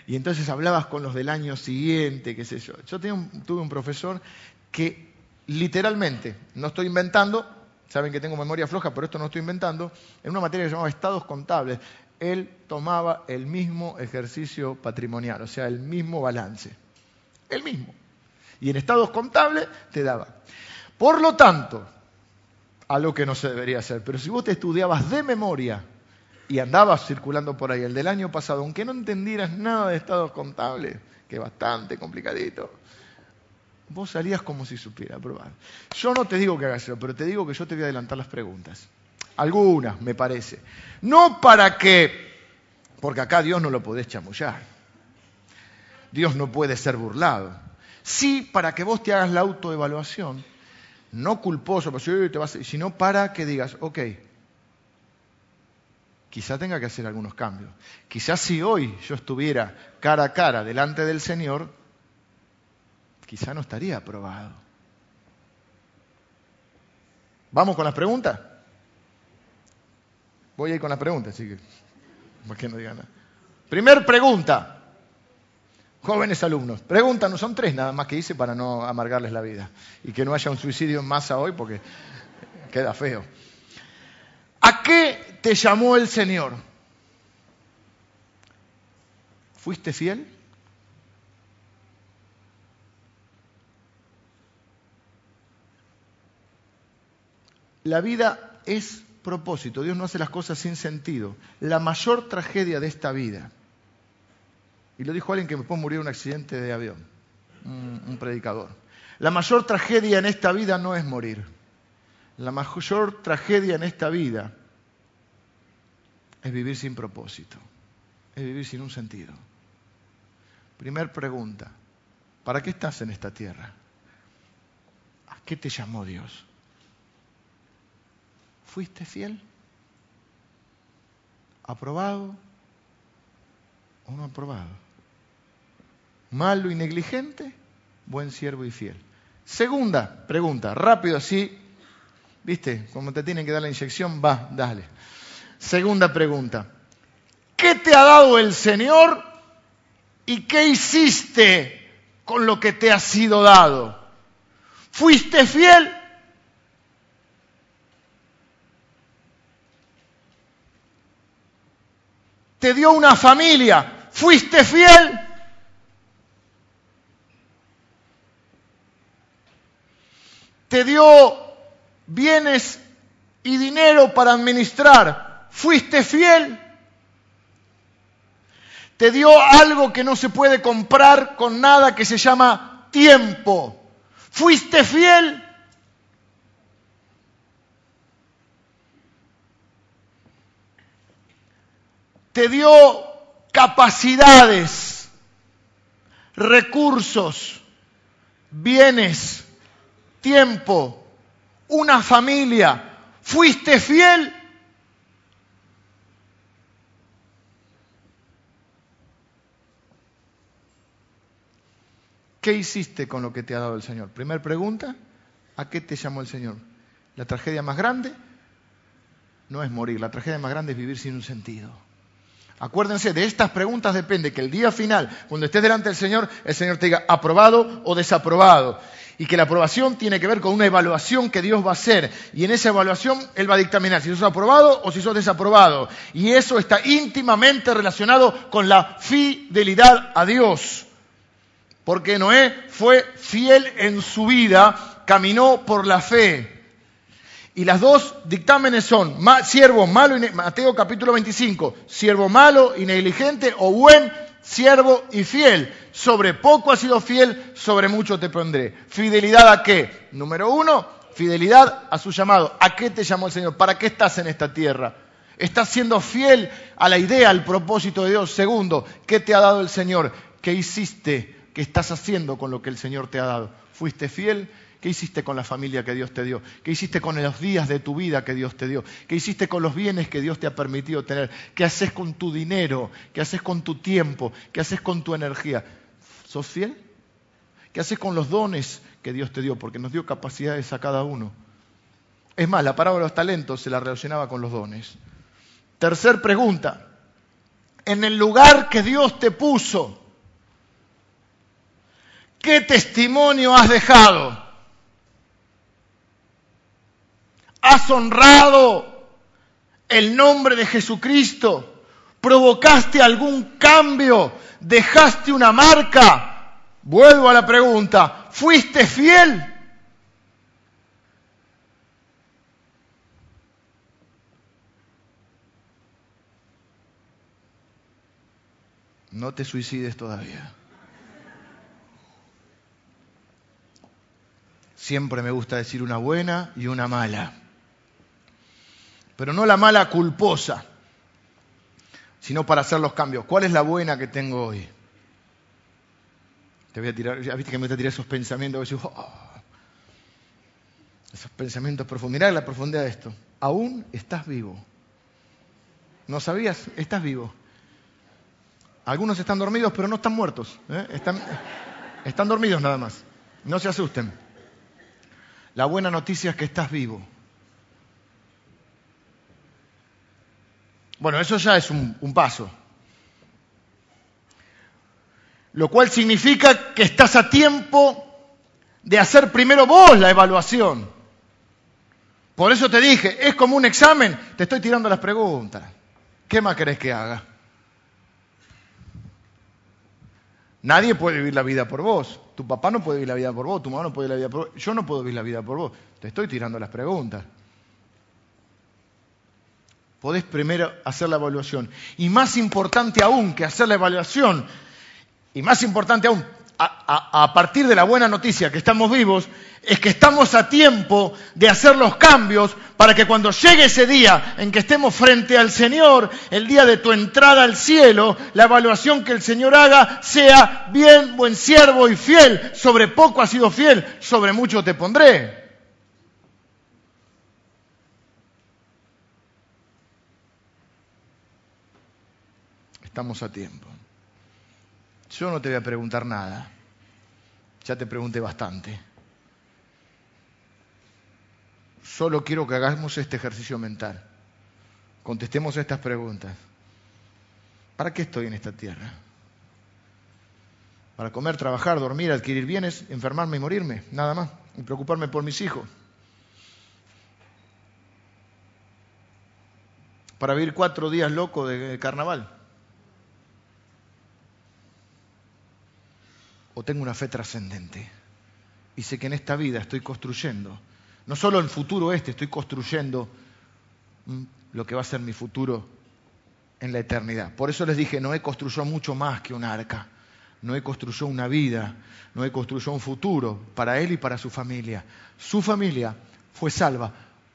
S1: Y entonces hablabas con los del año siguiente, qué sé yo. Yo tuve un profesor que literalmente, no estoy inventando, saben que tengo memoria floja, pero esto no estoy inventando, en una materia que se llamaba estados contables, él tomaba el mismo ejercicio patrimonial, o sea, el mismo balance. El mismo. Y en estados contables te daba. Por lo tanto, algo que no se debería hacer, pero si vos te estudiabas de memoria y andabas circulando por ahí el del año pasado, aunque no entendieras nada de estados contables, que es bastante complicadito, vos salías como si supiera probar. Yo no te digo que hagas eso, pero te digo que yo te voy a adelantar las preguntas. Algunas, me parece. No para que, porque acá Dios no lo podés chamullar. Dios no puede ser burlado. Sí, para que vos te hagas la autoevaluación, no culposo, sino para que digas, ok, quizá tenga que hacer algunos cambios. Quizás si hoy yo estuviera cara a cara delante del Señor, quizá no estaría aprobado. ¿Vamos con las preguntas? Voy a ir con las preguntas, así que, ¿por qué no digan nada? Primer pregunta. Jóvenes alumnos, pregunta, no son tres nada más que hice para no amargarles la vida y que no haya un suicidio en masa hoy porque queda feo. ¿A qué te llamó el Señor? ¿Fuiste fiel? La vida es propósito. Dios no hace las cosas sin sentido. La mayor tragedia de esta vida, y lo dijo alguien que puede morir en un accidente de avión, un predicador. La mayor tragedia en esta vida no es morir. La mayor tragedia en esta vida es vivir sin propósito, es vivir sin un sentido. Primer pregunta, ¿para qué estás en esta tierra? ¿A qué te llamó Dios? ¿Fuiste fiel? ¿Aprobado o no aprobado? ¿Malo y negligente? Buen siervo y fiel. Segunda pregunta, rápido así, ¿viste? Como te tienen que dar la inyección, va, dale. Segunda pregunta, ¿qué te ha dado el Señor y qué hiciste con lo que te ha sido dado? ¿Fuiste fiel te dio una familia, fuiste fiel. Te dio bienes y dinero para administrar, fuiste fiel. Te dio algo que no se puede comprar con nada que se llama tiempo. Fuiste fiel. Te dio capacidades, recursos, bienes, tiempo, una familia. ¿Fuiste fiel? ¿Qué hiciste con lo que te ha dado el Señor? Primera pregunta, ¿a qué te llamó el Señor? La tragedia más grande no es morir, la tragedia más grande es vivir sin un sentido. Acuérdense, de estas preguntas depende que el día final, cuando estés delante del Señor, el Señor te diga aprobado o desaprobado. Y que la aprobación tiene que ver con una evaluación que Dios va a hacer. Y en esa evaluación Él va a dictaminar si sos aprobado o si sos desaprobado. Y eso está íntimamente relacionado con la fidelidad a Dios. Porque Noé fue fiel en su vida, caminó por la fe. Y las dos dictámenes son siervo malo, y Mateo capítulo 25, siervo malo y negligente o buen siervo y fiel. Sobre poco has sido fiel, sobre mucho te pondré. ¿Fidelidad a qué? Número uno, fidelidad a su llamado. ¿A qué te llamó el Señor? ¿Para qué estás en esta tierra? ¿Estás siendo fiel a la idea, al propósito de Dios? Segundo, ¿qué te ha dado el Señor? ¿Qué hiciste? ¿Qué estás haciendo con lo que el Señor te ha dado? ¿Fuiste fiel? ¿Qué hiciste con la familia que Dios te dio? ¿Qué hiciste con los días de tu vida que Dios te dio? ¿Qué hiciste con los bienes que Dios te ha permitido tener? ¿Qué haces con tu dinero? ¿Qué haces con tu tiempo? ¿Qué haces con tu energía? ¿Sos fiel? ¿Qué haces con los dones que Dios te dio? Porque nos dio capacidades a cada uno. Es más, la parábola de los talentos se la relacionaba con los dones. Tercer pregunta. En el lugar que Dios te puso, ¿qué testimonio has dejado? Has honrado el nombre de Jesucristo, provocaste algún cambio, dejaste una marca. Vuelvo a la pregunta, ¿fuiste fiel? No te suicides todavía. Siempre me gusta decir una buena y una mala pero no la mala culposa, sino para hacer los cambios. ¿Cuál es la buena que tengo hoy? Te voy a tirar, ya viste que me voy a tirar esos pensamientos, oh, esos pensamientos profundos. Mirá la profundidad de esto. Aún estás vivo. ¿No sabías? Estás vivo. Algunos están dormidos, pero no están muertos. ¿eh? Están, están dormidos nada más. No se asusten. La buena noticia es que estás vivo. Bueno, eso ya es un, paso. Lo cual significa que estás a tiempo de hacer primero vos la evaluación. Por eso te dije, es como un examen, te estoy tirando las preguntas. ¿Qué más querés que haga? Nadie puede vivir la vida por vos. Tu papá no puede vivir la vida por vos, tu mamá no puede vivir la vida por vos. Yo no puedo vivir la vida por vos. Te estoy tirando las preguntas podés primero hacer la evaluación. Y más importante aún que hacer la evaluación, y más importante aún, a, partir de la buena noticia que estamos vivos, es que estamos a tiempo de hacer los cambios para que cuando llegue ese día en que estemos frente al Señor, el día de tu entrada al cielo, la evaluación que el Señor haga sea bien, buen siervo y fiel. Sobre poco has sido fiel, sobre mucho te pondré. Estamos a tiempo. Yo no te voy a preguntar nada. Ya te pregunté bastante. Solo quiero que hagamos este ejercicio mental. Contestemos estas preguntas. ¿Para qué estoy en esta tierra? Para comer, trabajar, dormir, adquirir bienes, enfermarme y morirme, nada más. Y preocuparme por mis hijos. Para vivir cuatro días loco de carnaval. O tengo una fe trascendente. Y sé que en esta vida estoy construyendo, no solo el futuro este, estoy construyendo lo que va a ser mi futuro en la eternidad. Por eso les dije, Noé construyó mucho más que un arca. Noé construyó una vida, Noé construyó un futuro para él y para su familia. Su familia fue salva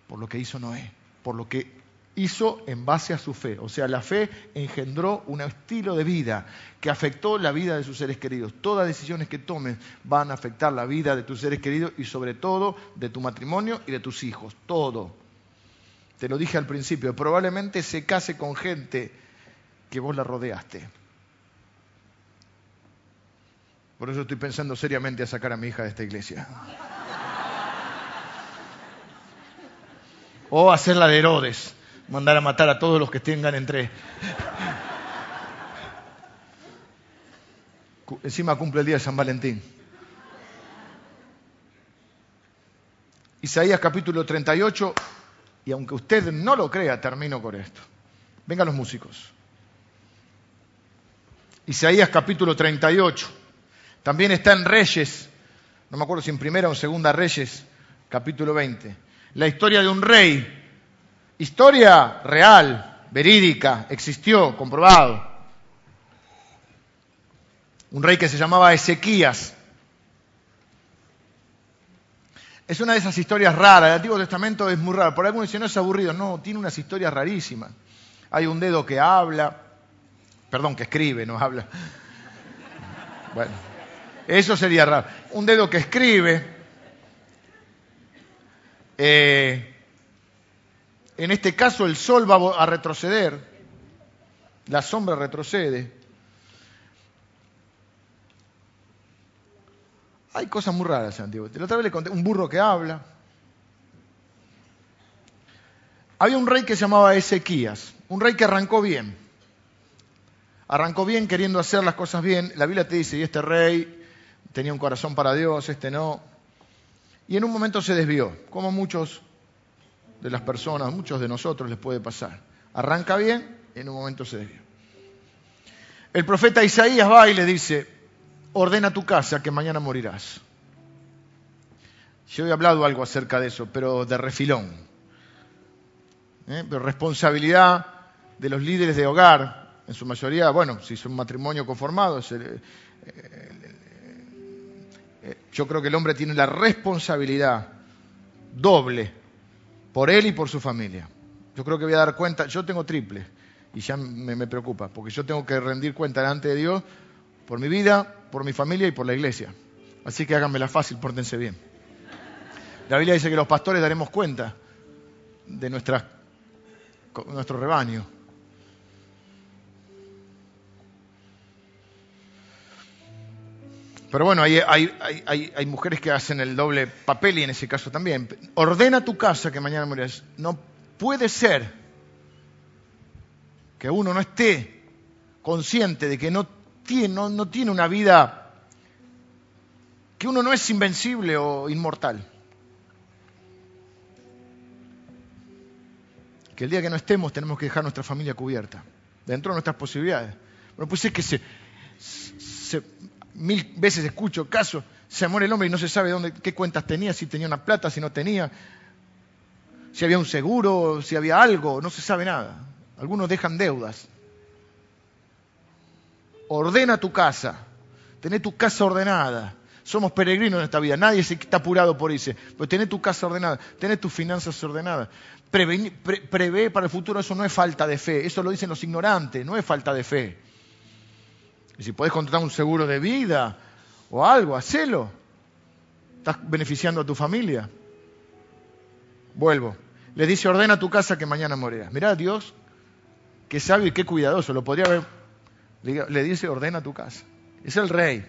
S1: por lo que hizo Noé, por lo que hizo en base a su fe. O sea, la fe engendró un estilo de vida que afectó la vida de sus seres queridos. Todas decisiones que tomes van a afectar la vida de tus seres queridos y sobre todo de tu matrimonio y de tus hijos. Todo. Te lo dije al principio, probablemente se case con gente que vos la rodeaste. Por eso estoy pensando seriamente a sacar a mi hija de esta iglesia. O hacer la de Herodes mandar a matar a todos los que tengan entre... Encima cumple el día de San Valentín. Isaías capítulo 38, y aunque usted no lo crea, termino con esto. Vengan los músicos. Isaías capítulo 38. También está en Reyes, no me acuerdo si en primera o en segunda Reyes, capítulo 20. La historia de un rey Historia real, verídica, existió, comprobado. Un rey que se llamaba Ezequías. Es una de esas historias raras. El Antiguo Testamento es muy raro. Por algunos dicen, no es aburrido. No, tiene unas historias rarísimas. Hay un dedo que habla, perdón, que escribe, no habla. Bueno, eso sería raro. Un dedo que escribe. Eh, en este caso el sol va a retroceder, la sombra retrocede. Hay cosas muy raras en Antiguo. La otra vez le conté un burro que habla. Había un rey que se llamaba Ezequías, un rey que arrancó bien. Arrancó bien queriendo hacer las cosas bien. La Biblia te dice, y este rey tenía un corazón para Dios, este no. Y en un momento se desvió, como muchos de las personas, muchos de nosotros les puede pasar. Arranca bien, en un momento se desvía. El profeta Isaías va y le dice, ordena tu casa que mañana morirás. Yo he hablado algo acerca de eso, pero de refilón. ¿Eh? Pero responsabilidad de los líderes de hogar, en su mayoría, bueno, si es un matrimonio conformado, eh, eh, yo creo que el hombre tiene la responsabilidad doble por él y por su familia. Yo creo que voy a dar cuenta, yo tengo triple y ya me, preocupa, porque yo tengo que rendir cuenta delante de Dios por mi vida, por mi familia y por la iglesia. Así que háganmela fácil, pórtense bien. La Biblia dice que los pastores daremos cuenta de nuestro rebaño. Pero bueno, hay, mujeres que hacen el doble papel y en ese caso también. Ordena tu casa que mañana morirás. No puede ser que uno no esté consciente de que no tiene, no tiene una vida, que uno no es invencible o inmortal. Que el día que no estemos tenemos que dejar nuestra familia cubierta, dentro de nuestras posibilidades. Bueno, pues es que se mil veces escucho casos, se muere el hombre y no se sabe dónde, qué cuentas tenía, si tenía una plata, si no tenía, si había un seguro, si había algo, no se sabe nada. Algunos dejan deudas. Ordena tu casa, tené tu casa ordenada. Somos peregrinos en esta vida, nadie se está apurado por irse, pero tené tu casa ordenada, tené tus finanzas ordenadas. prevé para el futuro, eso no es falta de fe, eso lo dicen los ignorantes, no es falta de fe. Y si podés contratar un seguro de vida o algo, hacelo. Estás beneficiando a tu familia. Vuelvo. Le dice, ordena tu casa que mañana morirás. Mirá Dios, qué sabio y qué cuidadoso. Lo podría haber. Le dice, ordena tu casa. Es el rey.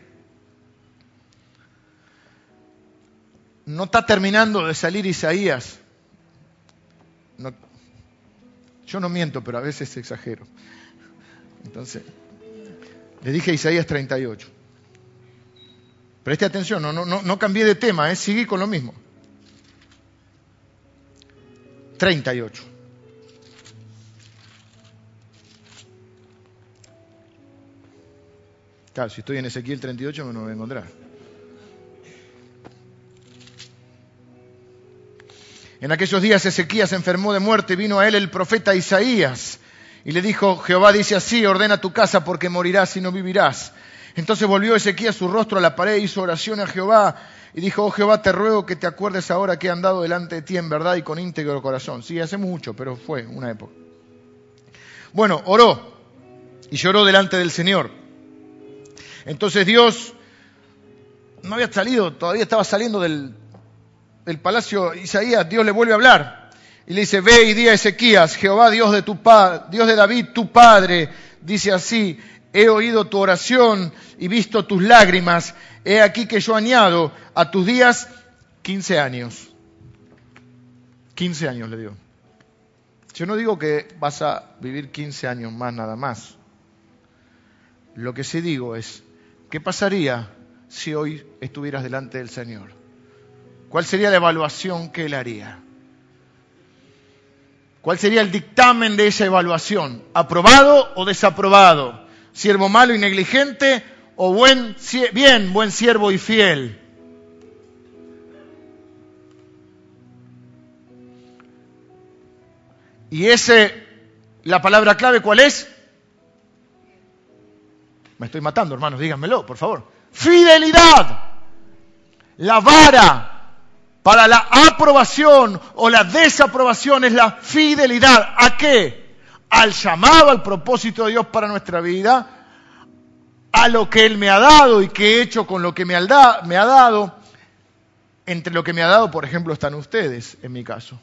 S1: No está terminando de salir Isaías. yo no miento, pero a veces exagero. Entonces, le dije Isaías 38. Preste atención, no, no, no cambié de tema, ¿eh? seguí con lo mismo. 38. Claro, si estoy en Ezequiel 38 me lo voy a encontrar. En aquellos días Ezequías se enfermó de muerte, vino a él el profeta Isaías y le dijo, Jehová dice así, ordena tu casa porque morirás y no vivirás. Entonces volvió Ezequías su rostro a la pared, hizo oración a Jehová y dijo, oh Jehová, te ruego que te acuerdes ahora que he andado delante de ti en verdad y con íntegro corazón. Sí, hace mucho, pero fue una época. Bueno, oró y lloró delante del Señor. Entonces Dios no había salido, todavía estaba saliendo del, del palacio Isaías, Dios le vuelve a hablar y le dice, ve y di a Ezequías, Jehová Dios de tu Dios de David, tu padre, dice así, he oído tu oración y visto tus lágrimas, he aquí que yo añado a tus días 15 años. 15 años le digo. Yo no digo que vas a vivir 15 años más nada más. Lo que sí digo es, ¿qué pasaría si hoy estuvieras delante del Señor? ¿Cuál sería la evaluación que Él haría? ¿Cuál sería el dictamen de esa evaluación? ¿Aprobado o desaprobado? ¿Siervo malo y negligente o buen, bien, buen siervo y fiel? Y ese, la palabra clave, ¿cuál es? Me estoy matando, hermanos, díganmelo, por favor. Fidelidad. La vara para la aprobación o la desaprobación es la fidelidad. ¿A qué? Al llamado, al propósito de Dios para nuestra vida, a lo que Él me ha dado y que he hecho con lo que me ha dado. Entre lo que me ha dado, por ejemplo, están ustedes, en mi caso.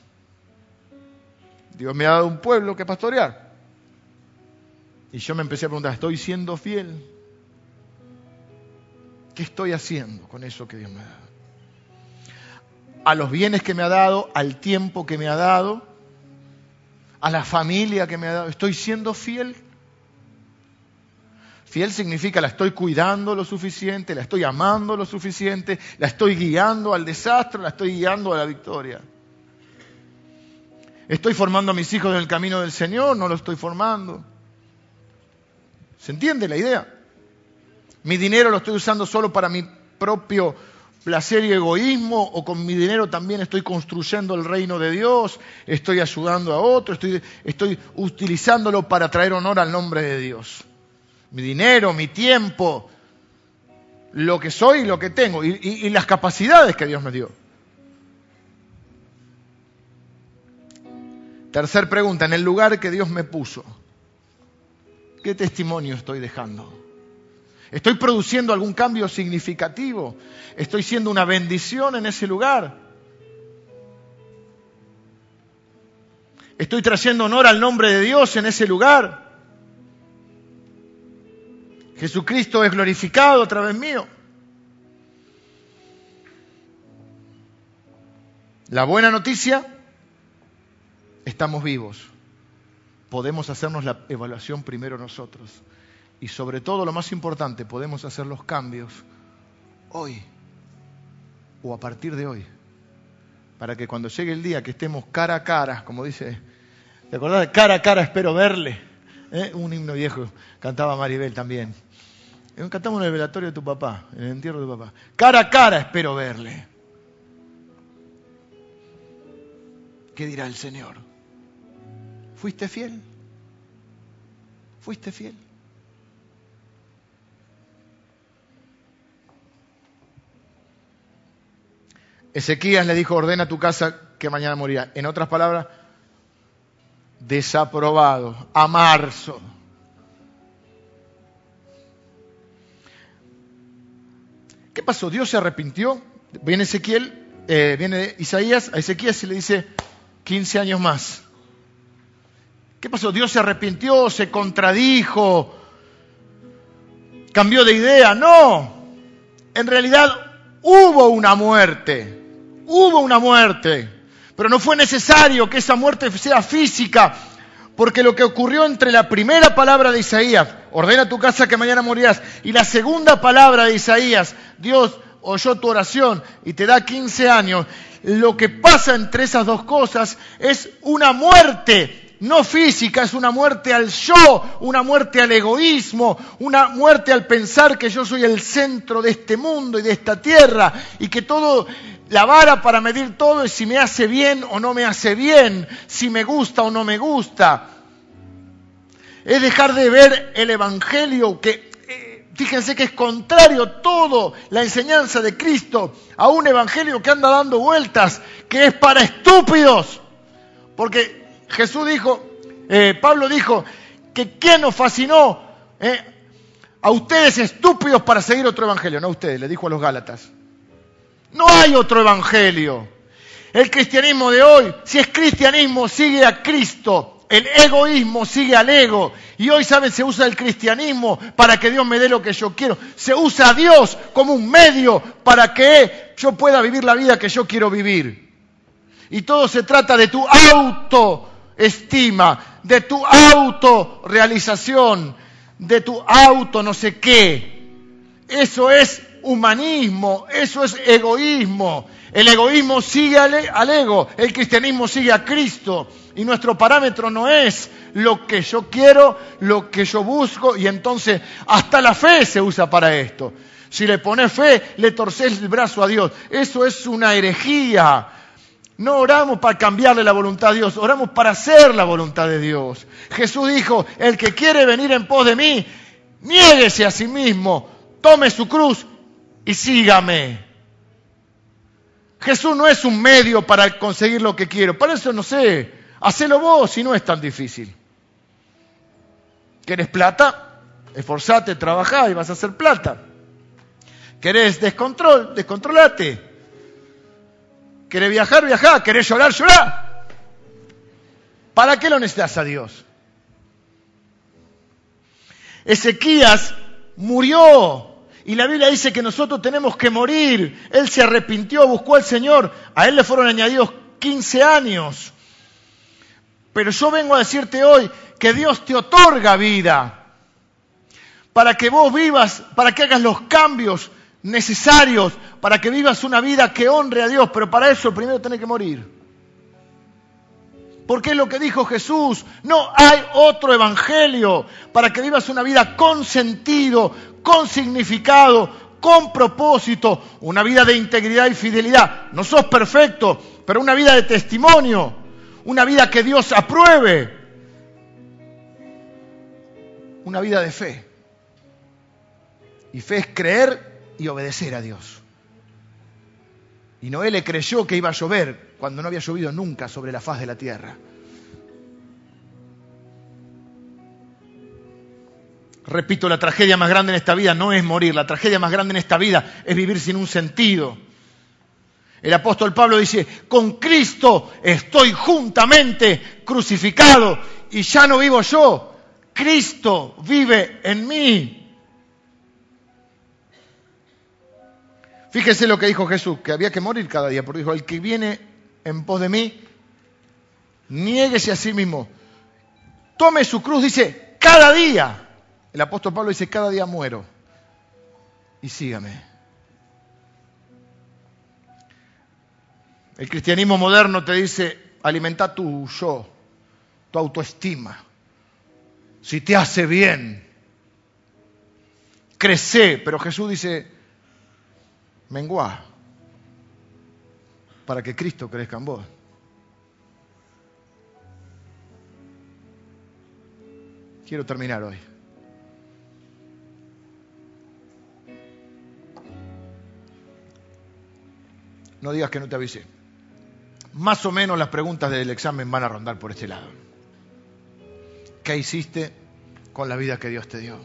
S1: Dios me ha dado un pueblo que pastorear. Y yo me empecé a preguntar, ¿estoy siendo fiel? ¿Qué estoy haciendo con eso que Dios me ha dado? A los bienes que me ha dado, al tiempo que me ha dado, a la familia que me ha dado. ¿Estoy siendo fiel? Fiel significa la estoy cuidando lo suficiente, la estoy amando lo suficiente, la estoy guiando al desastre, la estoy guiando a la victoria. ¿Estoy formando a mis hijos en el camino del Señor? No lo estoy formando. ¿Se entiende la idea? Mi dinero lo estoy usando solo para mi propio placer y egoísmo o con mi dinero también estoy construyendo el reino de Dios, estoy ayudando a otros, estoy, estoy utilizándolo para traer honor al nombre de Dios. Mi dinero, mi tiempo, lo que soy y lo que tengo y, y las capacidades que Dios me dio. Tercer pregunta, en el lugar que Dios me puso, ¿qué testimonio estoy dejando? ¿Estoy produciendo algún cambio significativo? ¿Estoy siendo una bendición en ese lugar? ¿Estoy trayendo honor al nombre de Dios en ese lugar? Jesucristo es glorificado a través mío. La buena noticia, estamos vivos. Podemos hacernos la evaluación primero nosotros y sobre todo lo más importante, podemos hacer los cambios hoy o a partir de hoy, para que cuando llegue el día que estemos cara a cara, como dice, ¿te acordás cara a cara espero verle? ¿Eh? Un himno viejo, cantaba Maribel también. Eh, cantamos en el velatorio de tu papá, en el entierro de tu papá. Cara a cara espero verle. ¿Qué dirá el Señor? ¿Fuiste fiel? ¿Fuiste fiel? Ezequías le dijo, ordena tu casa que mañana morirá. En otras palabras, desaprobado, a marzo. ¿Qué pasó? Dios se arrepintió. Viene Ezequiel, eh, viene Isaías a Ezequías y le dice 15 años más. ¿Qué pasó? Dios se arrepintió, se contradijo, cambió de idea. No, en realidad hubo una muerte. Hubo una muerte, pero no fue necesario que esa muerte sea física, porque lo que ocurrió entre la primera palabra de Isaías, ordena tu casa que mañana morirás, y la segunda palabra de Isaías, Dios oyó tu oración y te da 15 años, lo que pasa entre esas dos cosas es una muerte no física, es una muerte al yo, una muerte al egoísmo, una muerte al pensar que yo soy el centro de este mundo y de esta tierra y que todo la vara para medir todo es si me hace bien o no me hace bien, si me gusta o no me gusta. Es dejar de ver el Evangelio que, eh, fíjense que es contrario todo la enseñanza de Cristo a un evangelio que anda dando vueltas, que es para estúpidos. Porque Jesús dijo, eh, Pablo dijo, que ¿quién nos fascinó eh, a ustedes estúpidos para seguir otro evangelio? No a ustedes, le dijo a los Gálatas. No hay otro evangelio. El cristianismo de hoy, si es cristianismo, sigue a Cristo. El egoísmo sigue al ego. Y hoy, ¿saben? Se usa el cristianismo para que Dios me dé lo que yo quiero. Se usa a Dios como un medio para que yo pueda vivir la vida que yo quiero vivir. Y todo se trata de tu autoestima, de tu autorrealización, de tu auto no sé qué. Eso es humanismo, eso es egoísmo. El egoísmo sigue al, ego, el cristianismo sigue a Cristo. Y nuestro parámetro no es lo que yo quiero, lo que yo busco, y entonces hasta la fe se usa para esto. Si le pones fe, le torces el brazo a Dios. Eso es una herejía. No oramos para cambiarle la voluntad a Dios, oramos para hacer la voluntad de Dios. Jesús dijo, el que quiere venir en pos de mí, niéguese a sí mismo, tome su cruz y sígame. Jesús no es un medio para conseguir lo que quiero. Para eso no sé, hacelo vos si no es tan difícil. ¿Querés plata? Esforzate, trabajá y vas a hacer plata. ¿Querés descontrol? Descontrolate. ¿Querés viajar? Viajá. ¿Querés llorar? Llorá. ¿Para qué lo necesitas a Dios? Ezequías murió y la Biblia dice que nosotros tenemos que morir. Él se arrepintió, buscó al Señor. A él le fueron añadidos 15 años. Pero yo vengo a decirte hoy que Dios te otorga vida para que vos vivas, para que hagas los cambios necesarios, para que vivas una vida que honre a Dios. Pero para eso primero tenés que morir. Porque es lo que dijo Jesús. No hay otro evangelio para que vivas una vida con sentido, con significado, con propósito, una vida de integridad y fidelidad. No sos perfecto, pero una vida de testimonio, una vida que Dios apruebe, una vida de fe. Y fe es creer y obedecer a Dios. Y Noé le creyó que iba a llover cuando no había llovido nunca sobre la faz de la tierra. Repito, la tragedia más grande en esta vida no es morir, la tragedia más grande en esta vida es vivir sin un sentido. El apóstol Pablo dice, con Cristo estoy juntamente crucificado y ya no vivo yo, Cristo vive en mí. Fíjese lo que dijo Jesús, que había que morir cada día, porque dijo, el que viene en pos de mí, niéguese a sí mismo, tome su cruz, dice, cada día. El apóstol Pablo dice, cada día muero y sígame. El cristianismo moderno te dice, alimenta tu yo, tu autoestima. Si te hace bien, crece. Pero Jesús dice, menguá, para que Cristo crezca en vos. Quiero terminar hoy. No digas que no te avisé. Más o menos las preguntas del examen van a rondar por este lado. ¿Qué hiciste con la vida que Dios te dio?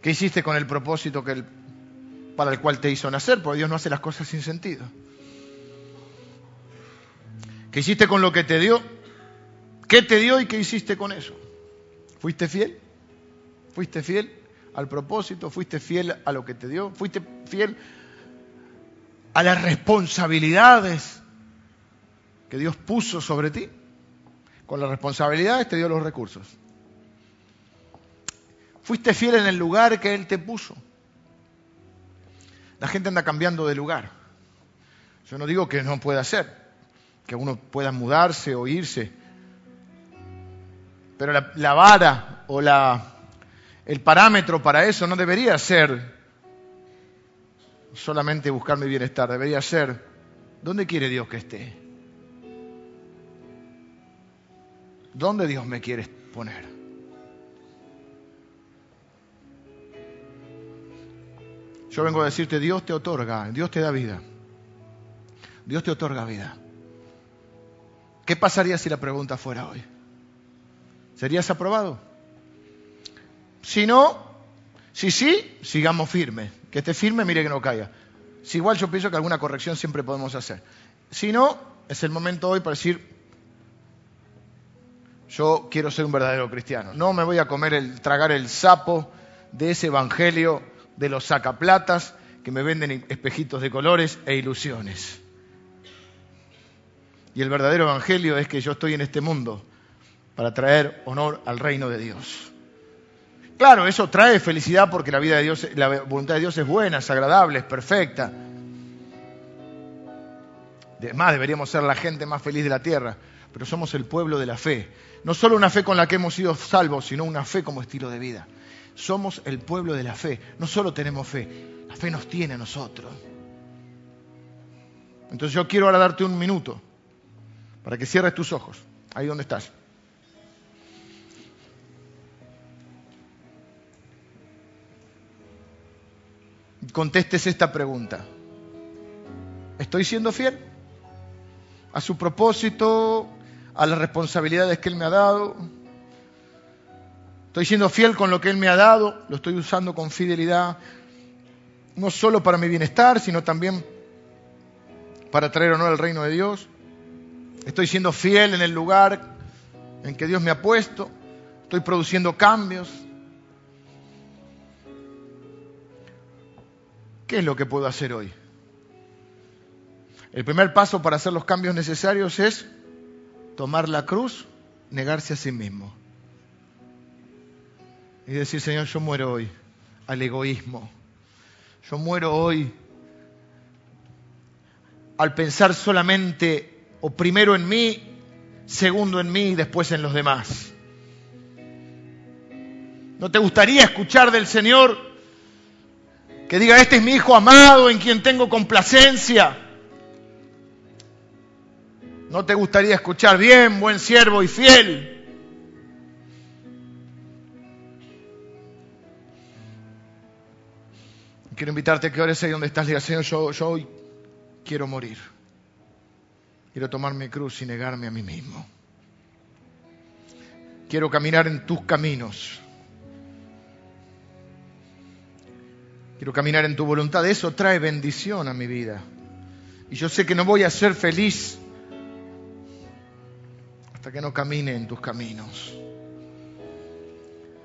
S1: ¿Qué hiciste con el propósito que para el cual te hizo nacer? Porque Dios no hace las cosas sin sentido. ¿Qué hiciste con lo que te dio? ¿Qué te dio y qué hiciste con eso? ¿Fuiste fiel? ¿Fuiste fiel al propósito? ¿Fuiste fiel a lo que te dio? ¿Fuiste fiel a las responsabilidades que Dios puso sobre ti. Con las responsabilidades te dio los recursos. Fuiste fiel en el lugar que Él te puso. La gente anda cambiando de lugar. Yo no digo que no pueda ser, que uno pueda mudarse o irse. Pero la, vara o la, el parámetro para eso no debería ser solamente buscar mi bienestar, debería ser, ¿dónde quiere Dios que esté? ¿Dónde Dios me quiere poner? Yo vengo a decirte, Dios te otorga, Dios te da vida. Dios te otorga vida. ¿Qué pasaría si la pregunta fuera hoy? ¿Serías aprobado? Si no, si sí, sigamos firmes. Que esté firme, mire que no caiga. Si igual yo pienso que alguna corrección siempre podemos hacer. Si no, es el momento hoy para decir, yo quiero ser un verdadero cristiano. No me voy a comer el, tragar el sapo de ese evangelio de los sacaplatas que me venden espejitos de colores e ilusiones. Y el verdadero evangelio es que yo estoy en este mundo para traer honor al reino de Dios. Claro, eso trae felicidad porque la vida de Dios, la voluntad de Dios es buena, es agradable, es perfecta. Además, deberíamos ser la gente más feliz de la tierra, pero somos el pueblo de la fe. No solo una fe con la que hemos sido salvos, sino una fe como estilo de vida. Somos el pueblo de la fe. No solo tenemos fe, la fe nos tiene a nosotros. Entonces yo quiero ahora darte un minuto para que cierres tus ojos, ahí donde estás. Contestes esta pregunta. ¿Estoy siendo fiel a su propósito, a las responsabilidades que Él me ha dado? Estoy siendo fiel con lo que Él me ha dado, lo estoy usando con fidelidad, no solo para mi bienestar, sino también para traer honor al reino de Dios. Estoy siendo fiel en el lugar en que Dios me ha puesto, estoy produciendo cambios. ¿Qué es lo que puedo hacer hoy? El primer paso para hacer los cambios necesarios es tomar la cruz, negarse a sí mismo y decir, Señor, yo muero hoy al egoísmo. Yo muero hoy al pensar solamente o primero en mí, segundo en mí y después en los demás. ¿No te gustaría escuchar del Señor que diga, este es mi Hijo amado en quien tengo complacencia? ¿No te gustaría escuchar bien, buen siervo y fiel? Quiero invitarte a que ores ahí donde estás y digas, Señor, yo, yo hoy quiero morir. Quiero tomar mi cruz y negarme a mí mismo. Quiero caminar en tus caminos. Quiero caminar en tu voluntad. Eso trae bendición a mi vida. Y yo sé que no voy a ser feliz hasta que no camine en tus caminos.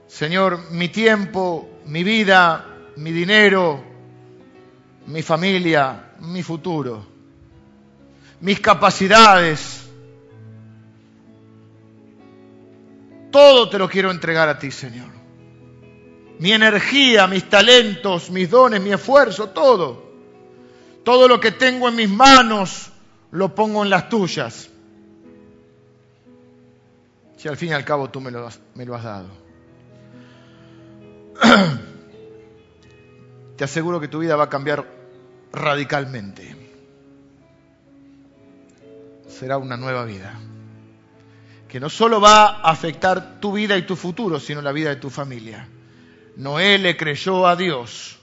S1: Señor, mi tiempo, mi vida, mi dinero, mi familia, mi futuro, mis capacidades. Todo te lo quiero entregar a ti, Señor. Mi energía, mis talentos, mis dones, mi esfuerzo, todo. Todo lo que tengo en mis manos lo pongo en las tuyas. Si al fin y al cabo tú me lo has, dado. te aseguro que tu vida va a cambiar radicalmente. Será una nueva vida. Que no solo va a afectar tu vida y tu futuro, sino la vida de tu familia. Noé le creyó a Dios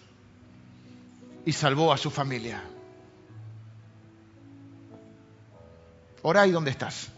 S1: y salvó a su familia. Ora ahí donde estás.